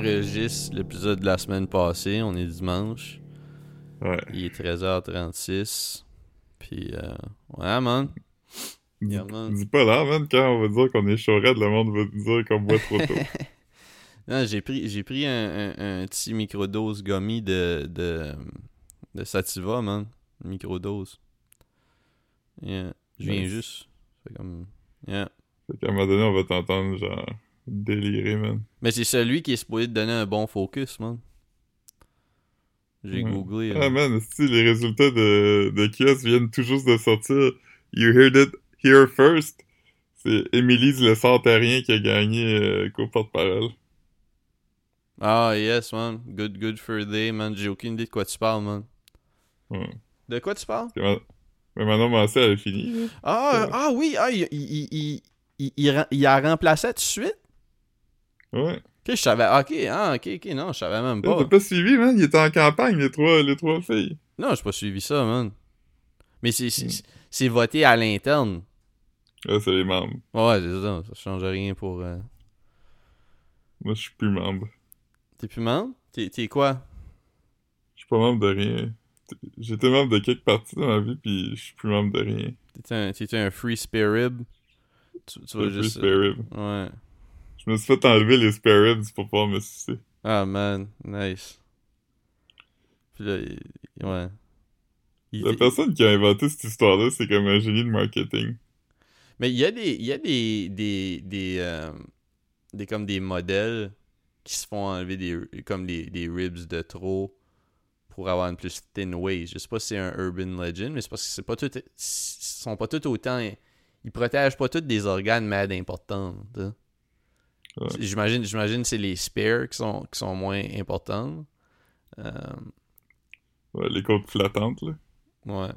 enregistre l'épisode de la semaine passée. On est dimanche. Ouais. Il est 13h36. Puis, euh, ouais, man. Dis, Yeah, man. dis pas là, man, quand on va dire qu'on est chaurette, le monde va dire qu'on boit trop tôt. Non, j'ai pris, j'ai pris un, un, un petit microdose gummy de, de, de Sativa, man. Microdose. Yeah. Je viens Nice. juste. C'est comme. Yeah. fait qu'à un moment donné, on va t'entendre, genre, délirer, man. Mais c'est celui qui est supposé te donner un bon focus, man. J'ai Ouais. googlé. Ah, man, si les résultats de, de QS viennent tout juste de sortir, you heard it here first. C'est Émilie Le Santarien qui a gagné euh, co-porte-parole. Ah, yes, man. Good, good for day, man. J'ai aucune idée de quoi tu parles, man. Ouais. De quoi tu parles? Mais Manon Massé, elle a fini, là. Ah, Ouais. ah oui, ah, il, il, il, il, il, il ren- il a remplacé tout de suite? Ouais. Ok, je savais. Ok, ah, ok, ok, non, je savais même T'as pas. pas suivi, man? Il était en campagne, les trois, les trois filles. Non, j'ai pas suivi ça, man. Mais c'est, c'est, Hmm. voté à l'interne. Ah, c'est les membres. Ouais, c'est ça, ça change rien pour. euh, Moi, je suis plus membre. T'es plus membre? T'es, quoi? Je suis pas membre de rien. J'étais membre de quelques parties dans ma vie, puis je suis plus membre de rien. T'es un, un free spare rib? Tu, tu vas juste. spare rib. Ouais. Je me suis fait enlever les spare ribs pour pouvoir me sucer. Ah, man, nice. Puis là, il- ouais. Il- La personne qui a inventé cette histoire-là, c'est comme un génie de marketing. Mais il y a des. Il y a des. des. des, euh, des comme des modèles qui se font enlever des comme des, des ribs de trop pour avoir une plus thin waist. Je sais pas si c'est un urban legend, mais c'est parce que c'est pas tout. Ils sont pas tous autant. Ils protègent pas tous des organes mad importants. tu sais. Ouais. J'imagine, j'imagine que c'est les spares qui sont, qui sont moins importants. Euh, Ouais, les côtes flattantes, là. Ouais.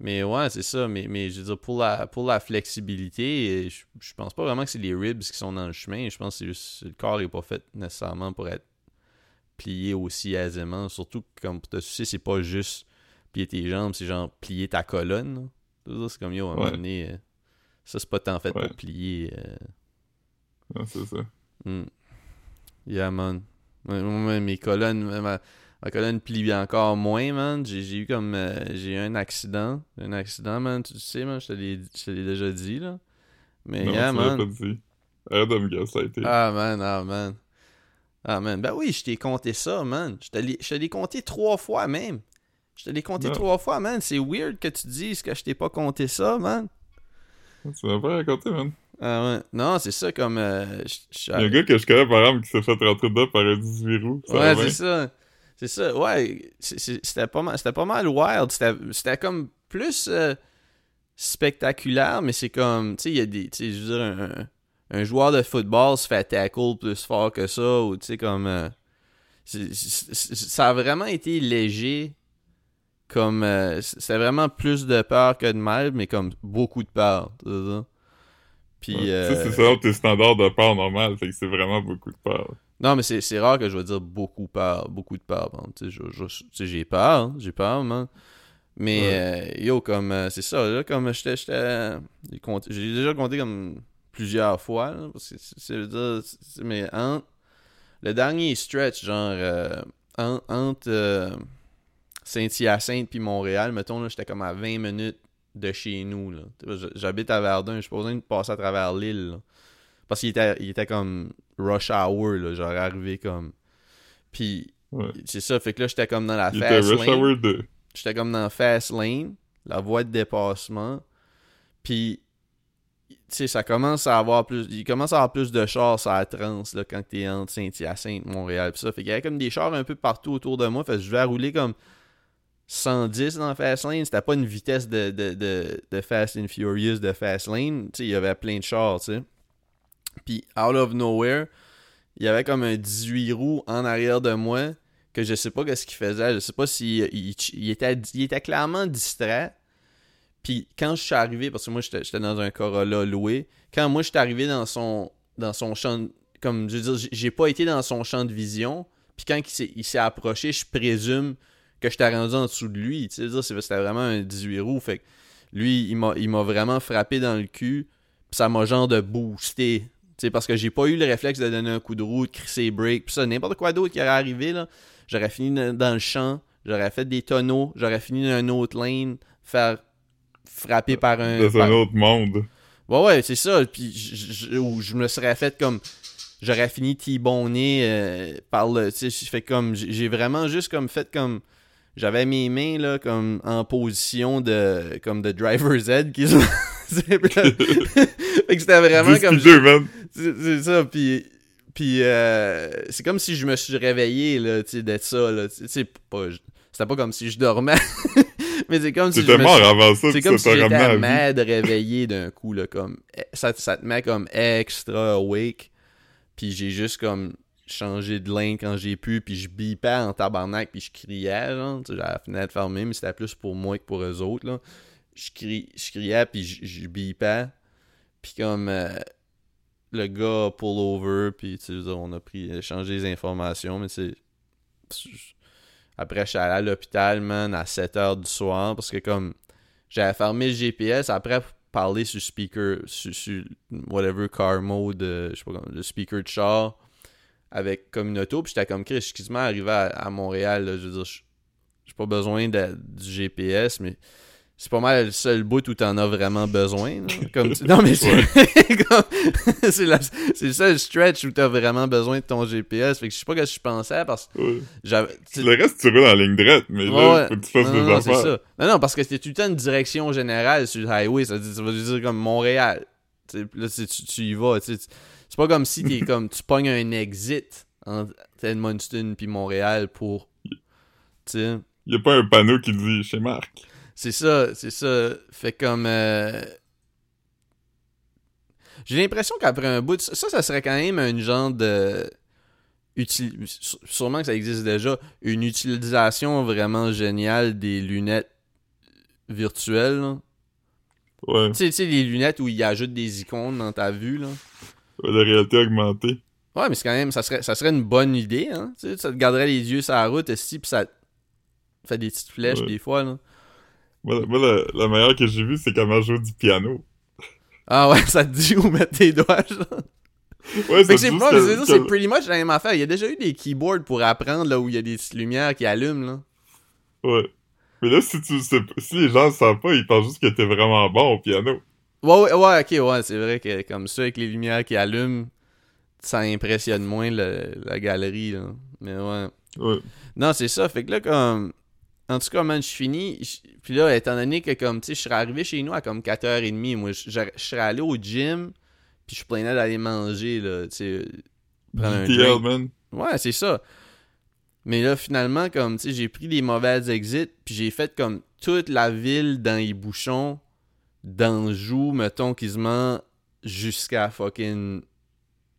Mais ouais, c'est ça. Mais, mais je veux dire, pour la, pour la flexibilité, je, je pense pas vraiment que c'est les ribs qui sont dans le chemin. Je pense que juste le corps est pas fait nécessairement pour être plié aussi aisément. Surtout que, comme pour te soucier, c'est pas juste plier tes jambes, c'est genre plier ta colonne. C'est comme yo, à un moment donné, euh, ça c'est pas tant fait Ouais. pour plier. euh, C'est ça. Hmm. Yeah, man. Moi, mes colonnes, ma, ma colonne plie encore moins, man. J'ai eu comme. euh, j'ai eu un accident. Un accident, man. Tu sais, man, je te l'ai je te l'ai déjà dit, là. Mais non, yeah, tu man. pas dit. Arrête de me. Ah, man, ah, man. Ah, man. Ben oui, je t'ai compté ça, man. Je te l'ai je te l'ai compté trois fois, même. Je te l'ai compté Non. trois fois, man. C'est weird que tu dises que je t'ai pas compté ça, man. Tu m'as pas raconté, man. Ah, ouais. Non, c'est ça, comme. euh, je- je- Il y a un gars que je connais, par exemple, qui s'est fait rentrer dedans par un 18 roues. Ouais, c'est ça. C'est ça. Ouais, c'était pas mal, pas mal wild. C'était comme plus euh, spectaculaire, mais c'est comme, tu sais, il y a des, tu sais, je veux dire, un, un joueur de football se fait tackle plus fort que ça, ou tu sais, comme, euh, ça a vraiment été léger. Comme, euh, c'était vraiment plus de peur que de mal, mais comme beaucoup de peur. tu sais ça. Puis, Ouais. Tu sais, euh, c'est ça, tes standards de peur normal, fait que c'est vraiment beaucoup de peur. Non, mais c'est, rare que je vais dire beaucoup peur, beaucoup de peur. Bon, tu sais, j'ai peur, hein, j'ai peur, man. Mais euh, yo, comme euh, c'est ça, là, comme j'étais. j'ai, déjà compté comme plusieurs fois. là, parce que c'est, dire, mais entre le dernier stretch, genre euh, en- entre Saint-Hyacinthe puis Montréal, mettons, là, j'étais comme à 20 minutes de chez nous. J'habite à Verdun, je suis pas besoin de passer à travers l'île. Parce qu'il était, il était comme rush hour, là, genre arrivé comme. Puis Ouais. c'est ça, fait que là, j'étais comme dans la Il était fast Rush lane. Hour 2. J'étais comme dans fast lane, la voie de dépassement. Puis, tu sais, ça commence à avoir plus. Il commence à avoir plus de chars à la trans là, quand t'es entre Saint-Hyacinthe, Montréal. Pis ça, fait qu'il y avait comme des chars un peu partout autour de moi. Fait que je vais rouler comme 110 dans fast lane. C'était pas une vitesse de, de, de, de Fast and Furious de fast lane. Tu sais, il y avait plein de chars, tu sais. Puis, out of nowhere, il y avait comme un 18 roues en arrière de moi que je sais pas qu'est-ce qu'il faisait. Je sais pas s'il il, il était, il était clairement distrait. Puis quand je suis arrivé, parce que moi j'étais dans un Corolla loué, quand moi je suis arrivé dans son dans son champ, de- comme je veux dire, j'ai- pas été dans son champ de vision. Puis quand il s'est approché, je présume que j'étais rendu en dessous de lui. Tu sais, c'était vraiment un 18 roues. Fait que lui, il m'a vraiment frappé dans le cul. Puis ça m'a genre de boosté. sais, parce que j'ai pas eu le réflexe de donner un coup de roue, de crisser break, pis ça, n'importe quoi d'autre qui aurait arrivé, là. J'aurais fini dans le champ, j'aurais fait des tonneaux, j'aurais fini dans une autre lane, faire frapper par un. Dans un autre monde. Ouais, ouais, c'est ça. Puis je, je, me serais fait comme. J'aurais fini T-bonné euh, par le. Tu sais, fait comme. J'ai vraiment juste comme fait comme. J'avais mes mains là comme en position de comme de driver Z qui fait que c'était vraiment comme c'est ça puis puis euh, c'est comme si je me suis réveillé là tu sais d'être ça là. Tu sais pas c'était pas comme si je dormais. Mais c'est comme si je mort avant ça c'est comme si j'étais mad réveillé d'un coup là comme ça, ça te met comme extra awake puis j'ai juste comme changé de ligne quand j'ai pu, puis je bipais en tabarnak, puis je criais, genre, tu sais, j'avais la fenêtre fermée, mais c'était plus pour moi que pour eux autres, là. Je, je criais, puis je, bipais, puis comme euh, le gars pull over, puis tu sais, on a pris, changé les informations, mais c'est... Après, je suis allé à l'hôpital, man, à 7h du soir, parce que comme j'avais fermé le GPS, après parler sur speaker, sur, whatever car mode, euh, je sais pas, le speaker de char, avec comme une auto, puis j'étais comme, Chris, excuse-moi, arrivé à, Montréal, je veux dire, j'ai pas besoin de, du GPS, mais c'est pas mal le seul bout où t'en as vraiment besoin. Comme Non, mais c'est c'est le seul stretch où t'as vraiment besoin de ton GPS. Fait que je sais pas ce que je pensais parce que Le reste, tu roules en ligne droite, mais là, faut que tu fasses des non, Ça. Non, non, parce que c'était tout le temps une direction générale sur le highway. Ça, veut dire comme Montréal. là, tu, tu y vas. Tu c'est pas comme si t'es comme tu pognes un exit entre Edmundston puis Montréal pour. Tu sais. Y a pas un panneau qui dit chez Marc. C'est ça, c'est ça. Fait comme. Euh, j'ai l'impression qu'après un bout, ça, ça serait quand même un genre de. Sûrement que ça existe déjà. Une utilisation vraiment géniale des lunettes virtuelles. Ouais. Tu sais, les lunettes où ils ajoutent des icônes dans ta vue, là. La réalité augmentée. Ouais, mais c'est quand même, ça serait, ça serait une bonne idée, hein. Tu sais, ça te garderait les yeux sur la route, aussi, pis ça fait des petites flèches des fois, là? Moi, la, meilleure que j'ai vue, c'est quand elle joue du piano. Ah ouais, ça te dit où mettre tes doigts, genre. Ouais, c'est c'est c'est pretty much la même affaire. Il y a déjà eu des keyboards pour apprendre là où il y a des petites lumières qui allument là. Ouais. Mais là, si tu si les gens ne savent pas, ils pensent juste que t'es vraiment bon au piano. Ouais, ouais, ouais, ok, ouais, c'est vrai que comme ça, avec les lumières qui allument, ça impressionne moins la galerie, là. Mais ouais. Ouais. Non, c'est ça. Fait que là, comme. En tout cas, man, je finis. Puis là, étant donné que, comme, tu sais, je serais arrivé chez nous à comme 4h30, moi, je serais allé au gym, puis je planais d'aller manger, là, tu sais. Prendre un drink. Man. Ouais, c'est ça. Mais là, finalement, comme, tu sais, j'ai pris des mauvaises exits, puis j'ai fait comme toute la ville dans les bouchons d'Anjou, mettons, quasiment jusqu'à fucking.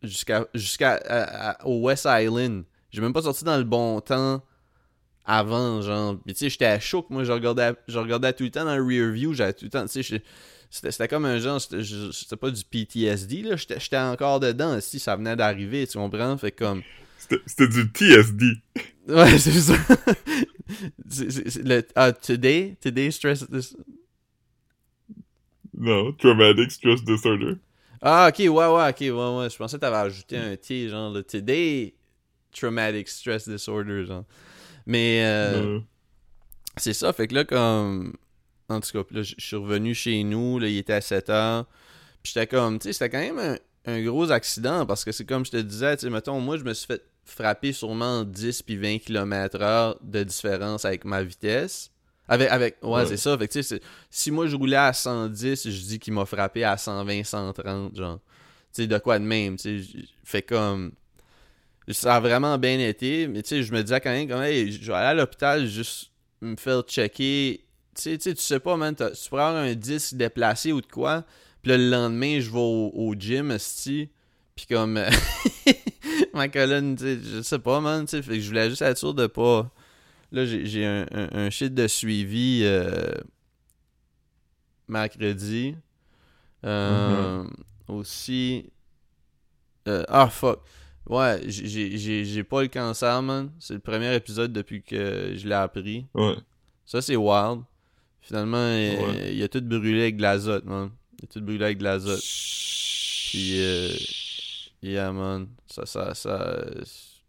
Jusqu'à. Jusqu'à. Au West Island. J'ai même pas sorti dans le bon temps avant, genre. Puis tu sais, j'étais à choc, moi, je regardais, je regardais tout le temps dans le rear view, j'avais tout le temps, tu sais, c'était comme un genre, c'était pas du PTSD, là, j'étais encore dedans, si ça venait d'arriver, tu comprends? Fait comme. C'était du TSD. Ouais, c'est ça. le, ah, today, today stress. Non, Traumatic Stress Disorder. Ah, ok, ouais, ouais, ok, ouais, ouais. Je pensais que t'avais ajouté un T, genre, le Today Traumatic Stress Disorder, genre. Mais, euh, c'est ça, fait que là, comme. En tout cas, là, je suis revenu chez nous, là, il était à 7 h Puis j'étais comme, tu sais, c'était quand même un, un, gros accident parce que c'est comme je te disais, tu sais, mettons, moi, je me suis fait frapper sûrement 10 puis 20 km/h de différence avec ma vitesse. Avec, avec, ouais, c'est ça. Fait que, si moi je roulais à 110, je dis qu'il m'a frappé à 120, 130, genre. Tu sais, de quoi de même, tu sais. Fait comme. Ça a vraiment bien été, mais tu sais, je me disais quand même, comme, hey, je vais aller à l'hôpital juste me faire checker. Tu sais, tu sais pas, man, tu pourrais avoir un disque déplacé ou de quoi. Puis le lendemain, je vais au, gym, sti. Puis comme. ma colonne, tu sais, je sais pas, man, tu sais. Fait que je voulais juste être sûr de pas Là, j'ai un, un, shit de suivi euh, mercredi. Euh, mm-hmm. Aussi. Euh, ah, fuck. Ouais, j'ai pas le cancer, man. C'est le premier épisode depuis que je l'ai appris. Ouais. Ça, c'est wild. Finalement, il, a tout brûlé avec de l'azote, man. Il a tout brûlé avec de l'azote. Puis, Yeah, man. Ça, ça, ça.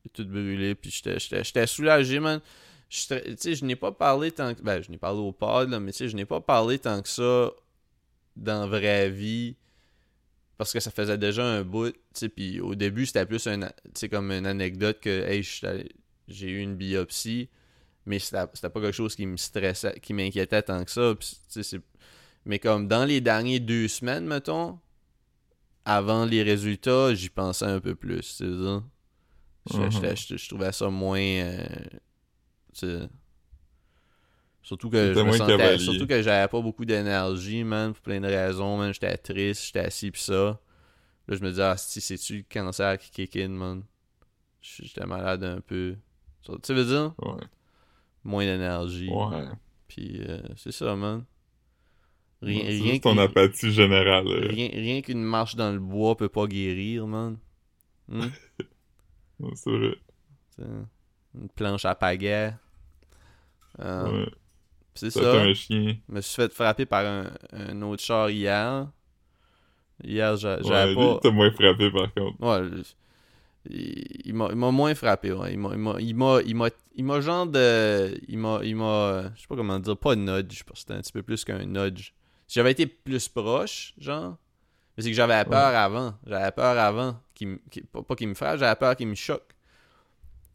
J'ai tout brûlé, puis j'étais- j'étais j'étais soulagé, man. Sais, je n'ai pas parlé tant que. Ben, je n'ai parlé au pod, là, mais tu sais, je n'ai pas parlé tant que ça dans la vraie vie. Parce que ça faisait déjà un bout, tu sais, puis au début, c'était plus un, tu sais, comme une anecdote que, hey, je j'ai eu une biopsie, mais c'était pas quelque chose qui me stressait, qui m'inquiétait tant que ça, mais comme dans les derniers deux semaines, mettons, avant les résultats, j'y pensais un peu plus, c'est ça. Je, je- je trouvais ça moins, euh, Surtout que, je me sentais, surtout que j'avais pas beaucoup d'énergie, man, pour plein de raisons, man. J'étais triste, j'étais assis pis ça. Là, je me disais, ah, si, c'est-tu le cancer qui kick in, man? J'étais malade un peu. Tu sais, veux dire? Ouais. Moins d'énergie. Ouais. Puis, euh, c'est ça, man. Rien, C'est rien, juste ton qu'une- apathie générale. euh. rien, rien qu'une marche dans le bois peut pas guérir, man. Hmm? C'est vrai. T'sais, Une planche à pagaie. Euh, Ouais. C'est Ça, un chien. Je me suis fait frapper par un, un autre char hier. Hier, Ouais, j'avais pas. t'as moins frappé par contre. Ouais, il, il m'a il moins frappé, ouais. Il m'a il m'a il il il genre de il m'a il m'a je sais pas comment dire, pas nudge parce que c'était un petit peu plus qu'un nudge. Si j'avais été plus proche, genre, mais c'est que j'avais peur avant, j'avais peur avant qu'il pas qu'il me frappe, j'avais peur qu'il me choque.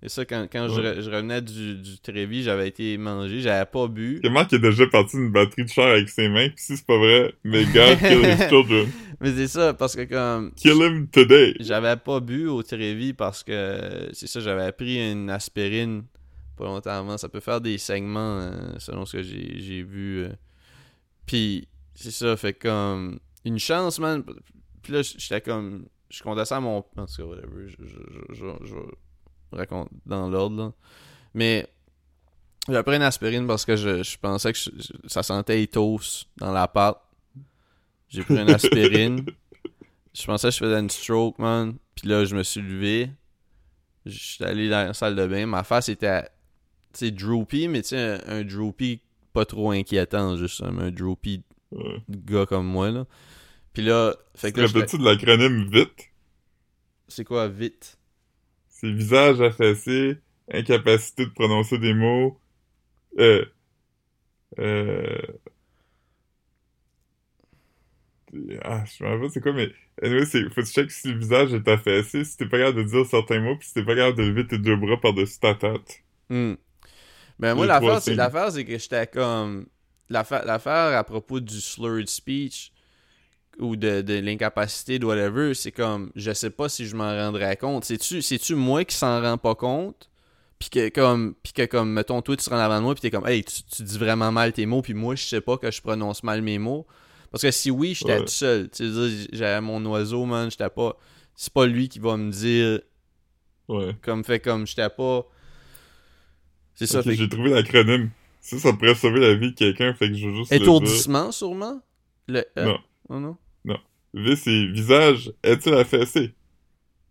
Et ça quand, quand je, Ouais. re- je revenais du, du Trévis, j'avais été mangé, j'avais pas bu. Comment qu'il est déjà parti d'une batterie de char avec ses mains, pis si c'est pas vrai, mais God kill his children. Mais c'est ça parce que comme Kill him today. J'avais pas bu au Trévis parce que c'est ça, j'avais pris une aspirine pas longtemps avant. Ça peut faire des saignements euh, selon ce que j'ai vu. euh. Puis c'est ça, fait comme une chance, man. Puis là, j'étais comme. Je ça à mon. En tout cas, whatever. Je raconte dans l'ordre. Mais j'ai pris une aspirine parce que je, je pensais que je- je- ça sentait éthos dans la pâte. J'ai pris une aspirine. Je pensais que je faisais une stroke, man. Puis là, je me suis levé. Je suis allé dans la salle de bain. Ma face était, tu sais, droopy, mais tu sais, un, un droopy pas trop inquiétant, juste un, un droopy Ouais. de gars comme moi, là. Puis là, fait que là, rappelles-tu de l'acronyme VIT? c'est quoi, vite? C'est visage affaissé, incapacité de prononcer des mots, euh, euh, ah, je me rappelle c'est quoi, mais, anyway, c'est, faut que tu checkes si le visage est affaissé, si t'es pas capable de dire certains mots, pis si t'es pas capable de lever tes deux bras par-dessus ta tête. Hmm. Ben moi l'affaire c'est l'affaire c'est que j'étais comme l'affaire l'affaire à propos du slurred speech ou de, de l'incapacité de whatever, c'est comme je sais pas si je m'en rendrais compte. C'est-tu c'est-tu moi qui s'en rend pas compte? Puis que comme puis que comme mettons toi tu seras en avant de moi puis t'es comme hey tu, tu dis vraiment mal tes mots puis moi je sais pas que je prononce mal mes mots parce que si oui j'étais Ouais. tout seul tu sais j'avais mon oiseau man j'étais pas c'est pas lui qui va me dire Ouais. comme fait comme j'étais pas c'est ça fait j'ai trouvé l'acronyme. Ça, ça pourrait sauver la vie de quelqu'un, fait que je veux juste. Étourdissement, sûrement? Le E? Non. Oh non? V, c'est visage, est-il affaissé?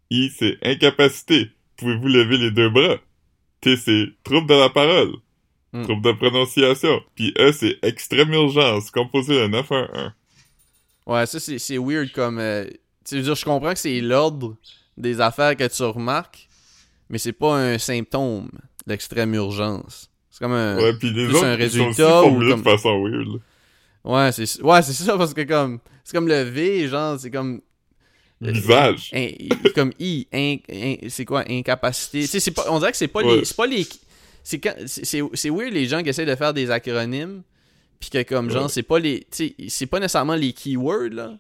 I, c'est incapacité. Pouvez-vous lever les deux bras? T, c'est trouble de la parole. Hmm. Trouble de prononciation. Puis E, c'est extrême urgence, composé de 911. Ouais, ça, c'est c'est weird comme... euh, tu veux dire, je comprends que c'est l'ordre des affaires que tu remarques, mais c'est pas un symptôme d'extrême urgence. C'est comme un... Ouais, puis les plus autres, un ils sont aussi résultat ou comme- de façon weird. là. Ouais, c'est ouais, c'est ça, parce que comme... C'est comme le V, genre, c'est comme... Euh, Visage. in- i- comme I, in- c'est quoi, incapacité. C'est pas, on dirait que c'est pas Ouais. les, c'est pas les, c'est weird les gens qui essaient de faire des acronymes, puis que comme genre Ouais. c'est pas les, c'est pas nécessairement les keywords là.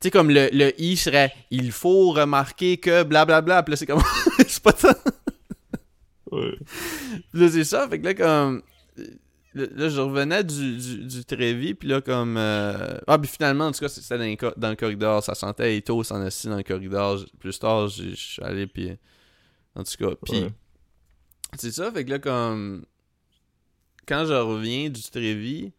Tu sais comme le, le I serait, il faut remarquer que blablabla, puis là c'est comme, c'est pas ça. Ouais. Là c'est ça, fait que là comme, là, je revenais du, du, du Trévis, puis là comme, euh, ah puis finalement en tout cas c'était dans, dans le corridor, ça sentait Ethos en assis dans le corridor. Plus tard j'ai- je suis allé puis, en tout cas, puis Ouais. c'est ça, fait que là, comme. Quand je reviens du Trévis,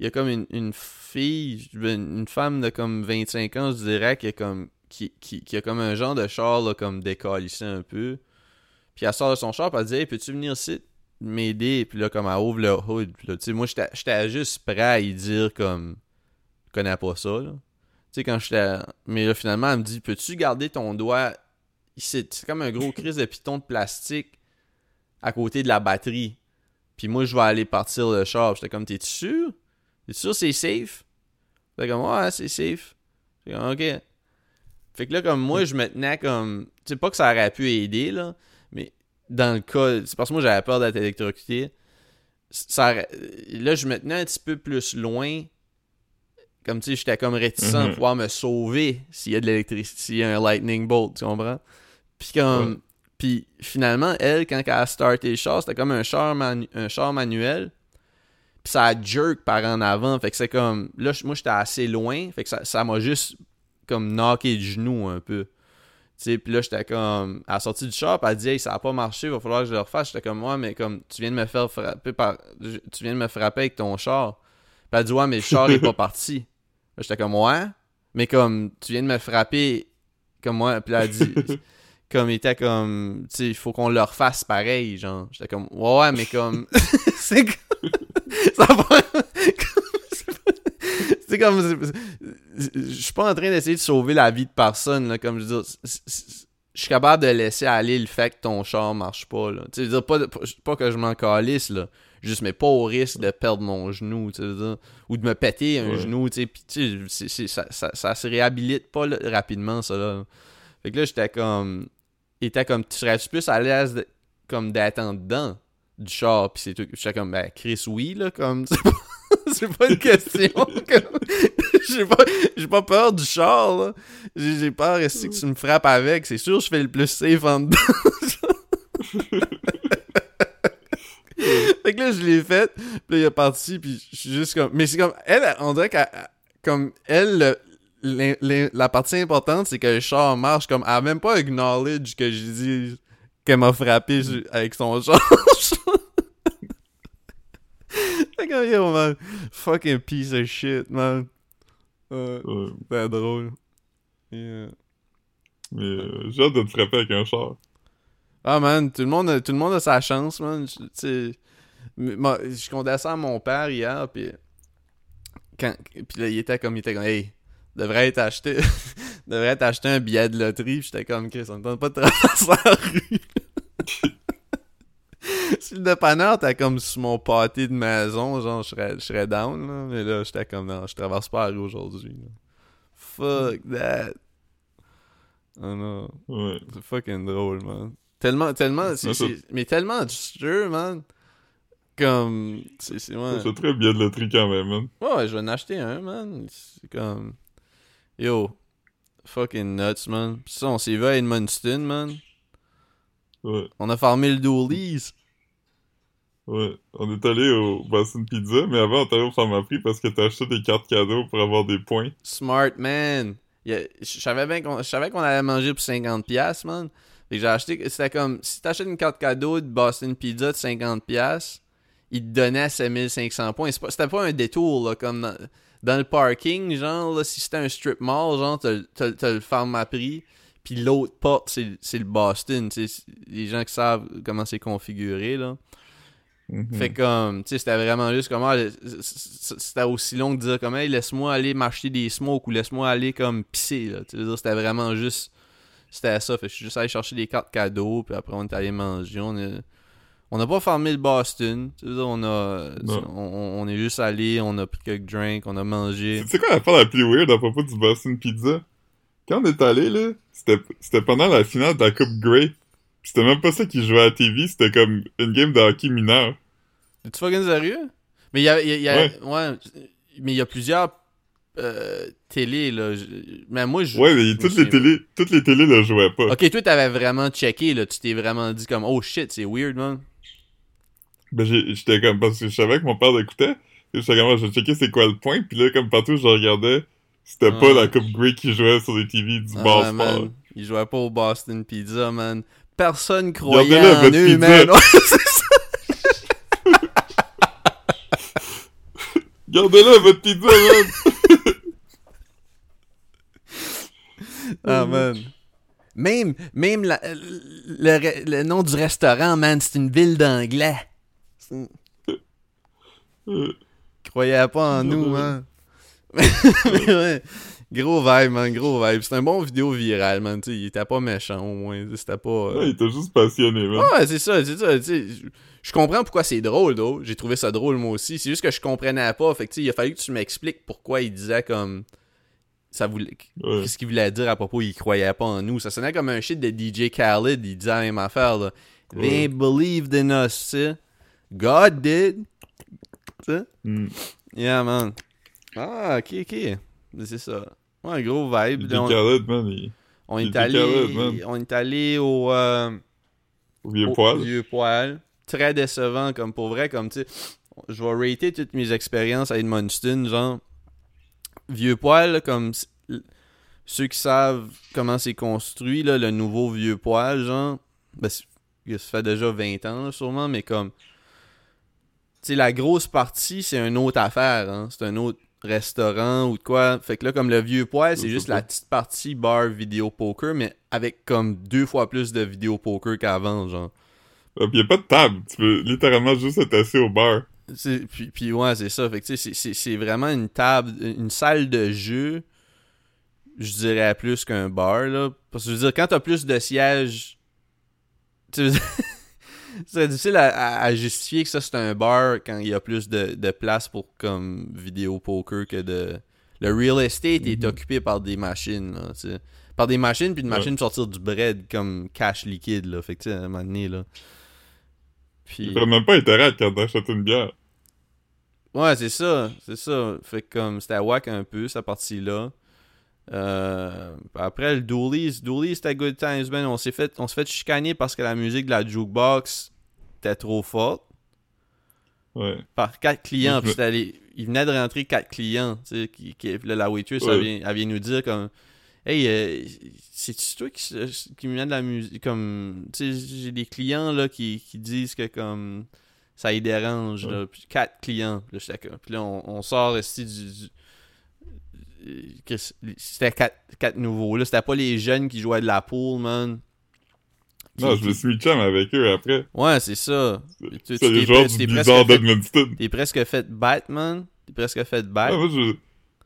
il y a comme une, une fille, une une femme de comme 25 ans, je dirais, qui, est comme, qui, qui, qui a comme un genre de char, là, comme décalissé un peu. Puis elle sort de son char, puis elle dit Hey, peux-tu venir ici? M'aider Puis là, comme elle ouvre le hood. Puis là, tu sais, moi, j'étais juste prêt à y dire, comme, je connais pas ça, là. Tu sais, quand j'étais. Mais là, finalement, elle me dit Peux-tu garder ton doigt C'est c'est comme un gros crise de piton de plastique à côté de la batterie. Puis moi, je vais aller partir le char. J'étais comme T'es sûr? T'es sûr c'est safe? J'étais comme Ouais, c'est safe. J'étais comme Ok. Fait que là, comme moi, je me tenais comme. Tu sais, pas que ça aurait pu aider, là. Dans le cas. C'est parce que moi, j'avais peur d'être électrocuté. Ça Là, je me tenais un petit peu plus loin comme tu sais, j'étais comme réticent à Mhm. pouvoir me sauver s'il y a de l'électricité, s'il y a un lightning bolt, tu comprends? Puis comme. Ouais. Puis finalement, elle, quand elle a starté le char, c'était comme un char, manu- un char manuel. Puis ça a jerk par en avant. Fait que c'est comme. Là, moi, j'étais assez loin. Fait que ça ça m'a juste comme knocké du genou un peu. Puis là, j'étais comme. À la sortie du char, puis elle dit, hey, ça a pas marché, va falloir que je le refasse. J'étais comme, ouais, mais comme, tu viens de me faire frapper par. Tu viens de me frapper avec ton char. Puis elle dit, ouais, mais le char est pas parti. J'étais comme, ouais, mais comme, tu viens de me frapper comme moi. Puis là, elle dit, comme, il était comme, tu sais, il faut qu'on le refasse pareil, genre. J'étais comme, ouais, ouais, mais comme, c'est comme, ça va, c'est comme, je suis pas en train d'essayer de sauver la vie de personne, là, comme je veux dire, je suis capable de laisser aller le fait que ton char marche pas, là. Tu sais, dire, pas, pas- que je m'en calisse, là. Juste, mais pas au risque de perdre mon genou, tu sais, ou de me péter un Ouais. genou, tu sais, pis tu sais, ça, ça, ça se réhabilite pas là, rapidement, ça, là. Fait que là, j'étais comme, était comme, tu serais-tu plus à l'aise de- comme d'être en dedans du char, pis c'est tout. J'étais comme, ben, Chris, oui, là, comme, c'est pas, une question, j'ai pas, pas peur du char. J'ai peur aussi que tu me frappes avec, c'est sûr, je fais le plus safe en dedans. fait que là, je l'ai fait, puis là, il est parti, puis je suis juste comme, mais c'est comme, elle, on dirait qu'elle, comme, elle, la partie importante, c'est que le char marche comme, elle a même pas acknowledge que j'ai dit qu'elle m'a frappé avec son char. Fait que, yo, man, fucking piece of shit, man. Ouais, Ouais. c'est drôle. Yeah. Mais euh, j'ai hâte de te frapper avec un char. Ah man, tout le monde a, tout le monde a sa chance, man. Je- Tu sais, je condensais à mon père hier, puis quand, puis là, il était comme, il était comme, hey, devrait être acheté, devrait être acheté un billet de loterie. J'étais comme, Chris, on me tente pas de traverser la rue. si le dépanneur t'as comme sur mon pâté de maison, genre, je serais, je serais down, là. Mais là, j'étais comme, non, je traverse pas la rue aujourd'hui. Fuck that. Oh non. Ouais. C'est fucking drôle, man. Tellement, tellement, mais tellement sûr, man. Comme, c'est, c'est, ouais. C'est très bien de loterie quand même, man. Ouais, ouais, je vais en acheter un, man. C'est comme, yo, fucking nuts, man. Pis ça, on s'est vu à Edmundston, man. Ouais. On a farmé le Doolies. Ouais. On est allé au Boston Pizza, mais avant, on est allé au Pharmaprix parce que t'as acheté des cartes cadeaux pour avoir des points. Smart man. A- Je savais bien qu'on, allait manger pour 50$, piastres, man. Fait que j'ai acheté, c'était comme, si t'achètes une carte cadeau de Boston Pizza de 50$, piastres, il te donnait 7500 points. C'est pas- C'était pas un détour, là, comme dans, dans le parking, genre, là, si c'était un strip mall, genre, t'as le farm à prix, puis l'autre porte, c'est c'est le Boston, les gens qui savent comment c'est configuré, là. Mhm. Fait comme, tu sais, c'était vraiment juste comme, ah, c'était aussi long de dire comme, hey, laisse-moi aller m'acheter des smokes ou laisse-moi aller comme pisser, là. Tu sais, c'était vraiment juste, c'était ça. Fait je suis juste allé chercher des cartes cadeaux, puis après on est allé manger. On a, on a pas farmé le Boston, tu sais, on a, on, on est juste allé, on a pris quelques drinks, on a mangé. Tu sais quoi l'affaire la plus weird à propos du Boston Pizza? Quand on est allé, là, c'était c'était pendant la finale de la Coupe Grey. C'était même pas ça qui jouait à la TV, c'était comme une game de hockey mineur. Es-tu fucking sérieux? Mais il y a, il y a- il y a- ouais. mais il y a plusieurs euh, télés, là. Je- Mais moi, je. Ouais, mais je toutes les télés, toutes les télés le jouaient pas. Ok, toi, t'avais vraiment checké, là. Tu t'es vraiment dit comme, oh shit, c'est weird, man. Ben, j'étais comme, parce que je savais que mon père l'écoutait. Et j'étais comme, je vais checker c'est quoi le point. Puis là, comme partout, je regardais, c'était Ah. pas la Coupe Grey qui jouait sur les TV du Ah, man. Il jouait pas au Boston Pizza, man. Personne croyait en votre eux, pizza. man. Gardez-le, votre pizza, man! Ah, man. Même, même la- le, nom du restaurant, man, c'est une ville d'anglais. Croyait pas en nous, hein. Ouais. Gros vibe, man, gros vibe. C'est un bon vidéo viral, man. T'sais, il était pas méchant, au moins. C'était pas. euh, Ouais, il était juste passionné, man. Ouais, c'est ça, c'est ça. Je comprends pourquoi c'est drôle, though. J'ai trouvé ça drôle, moi aussi. C'est juste que je comprenais pas. Fait que, il a fallu que tu m'expliques pourquoi il disait comme. Ça voulait. Ouais. Qu'est-ce qu'il voulait dire à propos, il croyait pas en nous. Ça sonnait comme un shit de DJ Khaled. Il disait la même affaire, là. They believed in us, tu sais. God did. Tu sais? Hmm. Yeah, man. Ah, ok, ok. C'est ça. Ouais, gros vibe. On, Khaled, man, il... on est allé, on est allé au, euh, au vieux au poil. vieux poil. Très décevant, comme pour vrai, comme tu. Je vais rater toutes mes expériences à Edmundston, genre. Vieux poil, comme ceux qui savent comment c'est construit, là, le nouveau vieux poil, genre. Ben, ça fait déjà 20 ans, là, sûrement, mais comme. Tu sais, la grosse partie, c'est une autre affaire, hein. C'est un autre restaurant ou de quoi. Fait que là, comme le vieux poil, c'est Ouais, juste la petite partie bar vidéo poker, mais avec comme deux fois plus de vidéo poker qu'avant, genre. Ah, pis y a pas de table. Tu peux littéralement juste être assis au bar. Puis, puis ouais, c'est ça. Fait que tu sais, c'est- vraiment une table, une salle de jeu, je dirais plus qu'un bar, là. Parce que je veux dire, quand t'as plus de sièges, tu c'est difficile à, à- à justifier que ça c'est un bar quand il y a plus de, de place pour comme vidéo poker que de. Le real estate est Mhm. occupé par des machines, là, tu sais. Par des machines, puis une Ouais. machine pour sortir du bread comme cash liquide, là. Fait que tu sais, à un moment donné, là. Puis. T'as même pas intérêt quand t'achètes une bière. Ouais, c'est ça, c'est ça. Fait que comme c'était whack un peu, cette partie-là. Euh, après le Doolies, Doolies c'était good times, man. On s'est fait, on fait chicaner parce que la musique de la jukebox était trop forte. Ouais. Par quatre clients, Ouais, puis les- il venait de rentrer quatre clients, tu sais, qui, qui- là, la waitress, Ouais. elle, vient, elle vient nous dire comme, hey, euh, c'est-tu toi qui, qui me de la musique, comme, tu sais, j'ai des clients, là, qui, qui disent que, comme, ça les dérange, là, puis quatre clients, puis là, puis on, on sort ici du... euh, c'était quatre, quatre nouveaux, là, c'était pas les jeunes qui jouaient de la poule, man. Qui- Non, je me suis chum avec eux après. Ouais, c'est ça. C'est les du d'Edmundston. T'es presque fait Batman. T'es presque fait Ouais, battre. moi, je... Moi,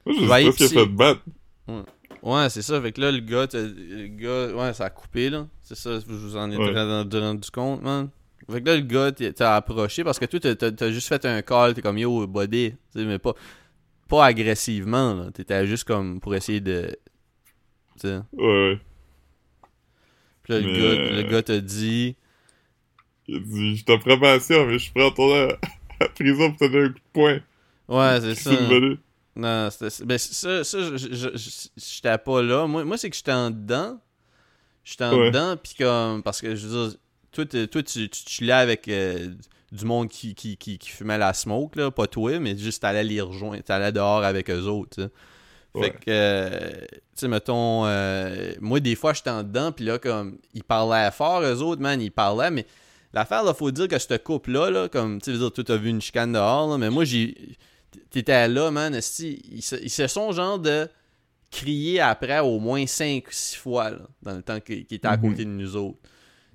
je suis presque fait battre. Ouais, c'est ça. Fait que là, le gars, le gars, ouais, ça a coupé, là. C'est ça, je vous en ai Ouais. rendu, compte, man. Fait que là, le gars, t'as approché parce que toi, t'as- juste fait un call, t'es comme yo, body. Tu sais, mais pas, pas agressivement, là. T'étais juste comme pour essayer de. Tu sais. Ouais, ouais. Puis là, le Mais, gars, le gars t'a dit. Il a dit, je t'en probation, mais je suis prêt à à la prison pour te donner un coup de poing. Ouais, c'est ça. une. Non, c'était. Ben, ça, ça j'étais pas là. Moi, moi c'est que j'étais en dedans. J'étais en Ouais. dedans, puis comme. Parce que, je veux dire, toi, toi tu, tu chillais avec euh, du monde qui, qui, qui, qui fumait la smoke, là. Pas toi, mais juste t'allais les rejoindre. T'allais dehors avec eux autres, tu. Fait Ouais. que, euh, tu sais, mettons, euh, moi, des fois, j'étais en dedans, puis là, comme, ils parlaient fort, eux autres, man, ils parlaient, mais l'affaire, là, faut dire que cette couple-là, là, comme, tu sais, veux dire, toi, t'as vu une chicane dehors, là, mais moi, j'ai. T'étais là, man, esti, ils, se, ils se sont, genre, de crier après au moins 5 6 fois, là, dans le temps qu'ils qu'ils étaient à Mhm. côté de nous autres.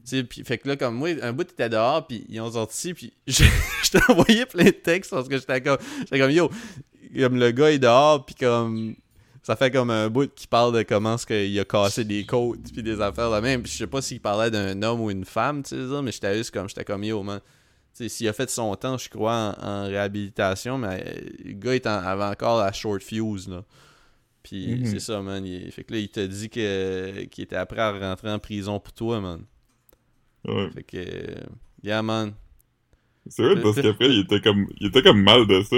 Tu sais, puis fait que là, comme moi, un bout, t'étais dehors, puis ils ont sorti, puis je, je t'ai envoyé plein de textes parce que j'étais comme, j'étais comme, yo, comme le gars est dehors, puis comme, ça fait comme un bout qui parle de comment est-ce qu'il a cassé des côtes, puis des affaires de même, puis je sais pas s'il parlait d'un homme ou une femme, tu sais, mais j'étais juste comme, j'étais comme, yo, man, tu sais, s'il a fait son temps, je crois, en, en réhabilitation, mais euh, le gars est en- avait encore la short fuse, là. Puis Mhm. c'est ça, man. Il, fait que là, il t'a dit qu'il était après à rentrer en prison pour toi, man. Ouais. Fait que. euh, Yeah, man. C'est vrai, parce qu'après, il était comme, il était comme mal de ça.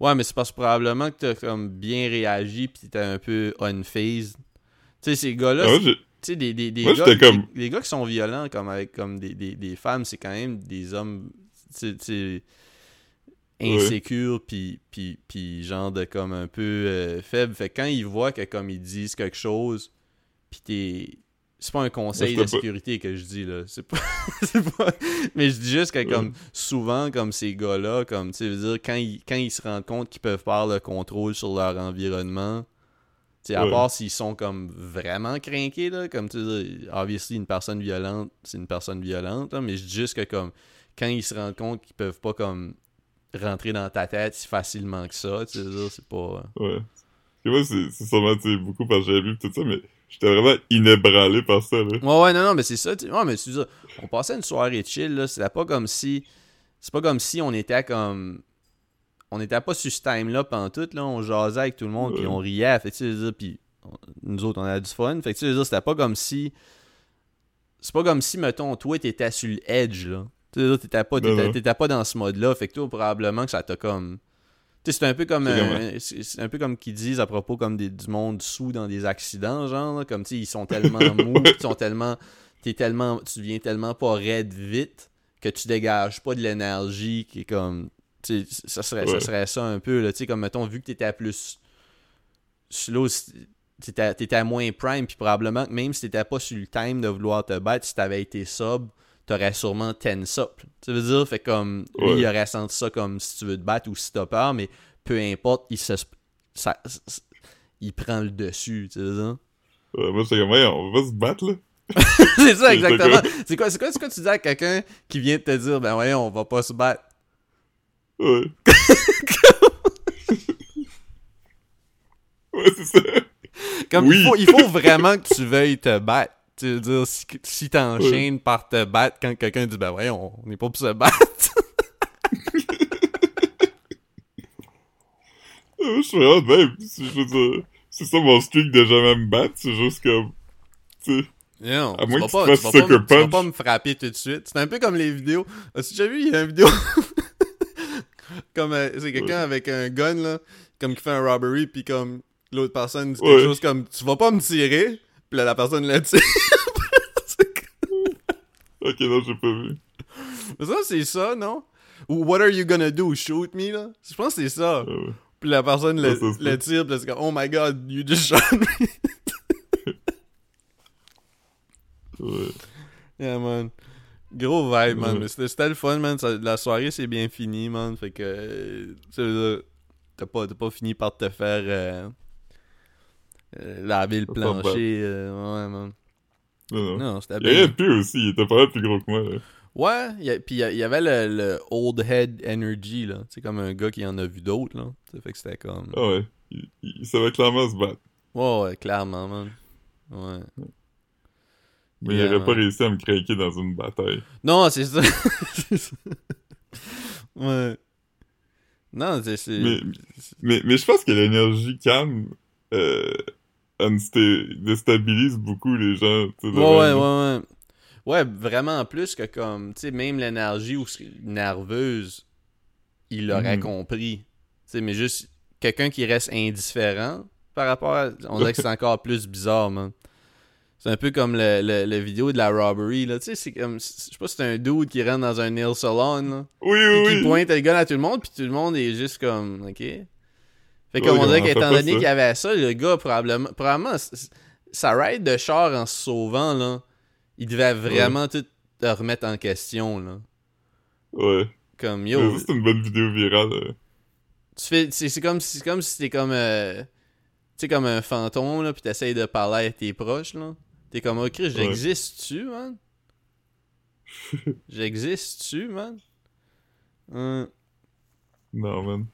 Ouais, mais c'est parce que probablement que t'as comme bien réagi pis t'étais un peu unfazed. Tu sais, ces gars-là, Ah, tu sais, des, des, des Moi, gars, comme- des, des gars qui sont violents comme avec comme des, des, des femmes, c'est quand même des hommes, tu sais, tu sais, insécures pis, pis, pis genre de comme un peu euh, faibles. Fait que quand ils voient que comme ils disent quelque chose pis t'es... C'est pas un conseil de pas- sécurité que je dis, là. C'est pas... c'est pas... Mais je dis juste que, comme, souvent, comme ces gars-là, comme, tu veux dire, quand ils, quand ils se rendent compte qu'ils peuvent perdre le contrôle sur leur environnement, tu sais, à Ouais. part s'ils sont, comme, vraiment craqués, là, comme, tu sais, obviously, une personne violente, c'est une personne violente, là, mais je dis juste que, comme, quand ils se rendent compte qu'ils peuvent pas, comme, rentrer dans ta tête si facilement que ça, tu sais, veux dire, c'est pas... Ouais. Sais pas, c'est sûrement, beaucoup parce que j'avais vu tout ça, mais j'étais vraiment inébranlé par ça, là. Ouais, ouais, non, non, mais c'est ça. Ouais, mais c'est ça. On passait une soirée chill, là. C'était pas comme si. C'est pas comme si on était comme. On n'était pas sur ce time-là pendant tout, là. On jasait avec tout le monde, puis on riait. Fait que, tu sais, veux dire, puis on- nous autres, on avait du fun. Fait que, tu veux dire, c'était pas comme si. C'est pas comme si, mettons, toi, t'étais sur le edge, là. Tu t'étais pas, t'étais pas dans ce mode-là. Fait que toi, probablement que ça t'a comme. C'est un peu comme. C'est euh, C'est un peu comme qu'ils disent à propos comme des, du monde sous dans des accidents, genre, là, comme, tu ils sont tellement mous, ils sont tellement t'es tellement tu deviens tellement pas raide vite que tu dégages pas de l'énergie qui est comme tu ça serait ça Ouais. serait ça un peu là tu sais comme mettons vu que t'étais à plus slow t'étais à moins prime puis probablement que même si t'étais pas sur le time de vouloir te battre si t'avais été sub t'aurais sûrement tense up tu veux dire fait comme lui Ouais. il aurait senti ça comme si tu veux te battre ou si t'as peur mais peu importe il se ça, ça- il prend le dessus tu moi, comme, ouais, on va se battre, là. c'est ça, exactement. C'est quoi, c'est quoi, tu dis à quelqu'un qui vient de te dire, ben voyons, on va pas se battre? Ouais. ouais, c'est ça. Comme Oui. il, faut, il faut vraiment que tu veuilles te battre. Tu veux dire, si, si t'enchaînes par te battre quand quelqu'un dit, ben voyons, on n'est pas pour se battre. Euh, Je suis vraiment même. C'est- Je veux dire, c'est ça mon streak de jamais me battre. C'est juste comme, tu sais, Non, À tu, moins vas que pas, tu tu, vas pas, tu vas pas me frapper tout de suite. C'est un peu comme les vidéos. As-tu déjà vu, il y a une vidéo comme euh, c'est quelqu'un avec un gun là, comme qui fait un robbery puis comme l'autre personne dit quelque Ouais. chose comme tu vas pas me tirer, puis là la personne le tire. Ok, non, j'ai pas vu. Mais ça c'est ça, non? Ou what are you gonna do, shoot me là? Je pense que c'est ça. Ah ouais. Puis la personne le, le tire, puis c'est comme oh my god, you just shot me. Ouais. Yeah, man. Gros vibe, man. Ouais. C'était le fun, man. Ça- la soirée, c'est bien fini, man. Fait que. euh, t'as pas, t'as pas fini par te faire. euh, euh, laver le plancher. euh, ouais, man. Non, non. Non, c'était Il y bien. plus aussi. Il était pas mal plus gros que moi, là. Ouais, puis il y, avait le, le old head energy, là. C'est comme un gars qui en a vu d'autres, là. Ça fait que c'était comme. Ah ouais. Il, savait clairement se battre. Ouais, ouais, clairement, man. Ouais. Mais Yeah, il aurait pas réussi à me craquer dans une bataille. Non, c'est ça. Ça. ouais. Non, c'est. Mais, mais, mais je pense que l'énergie calme euh, déstabilise beaucoup les gens. Ouais, ouais, ouais, ouais. Vraiment plus que comme, tu sais, même l'énergie ou nerveuse, il l'aurait Mhm. compris. Tu sais, mais juste quelqu'un qui reste indifférent par rapport à. On dirait que c'est encore plus bizarre, man. C'est un peu comme le, le, le vidéo de la robbery, là. Tu sais, c'est comme. Je sais pas si c'est un dude qui rentre dans un nail salon, là. Oui, oui, qui oui. pointe le gun à tout le monde, puis tout le monde est juste comme. Ok. Fait Ouais, comme on dirait qu'étant donné qu'il y avait ça, le gars, probablement. Probablement, sa ride de char en se sauvant, là. Il devait vraiment tout te remettre en question, là. Ouais. Comme, yo, C'est une bonne vidéo virale. euh. tu fais. C'est comme comme si t'es comme. euh, tu sais, comme un fantôme, là, pis t'essayes de parler à tes proches, là. T'es comme, oh, Chris, j'existe-tu, man? J'existe-tu, man? Hein? Non, man.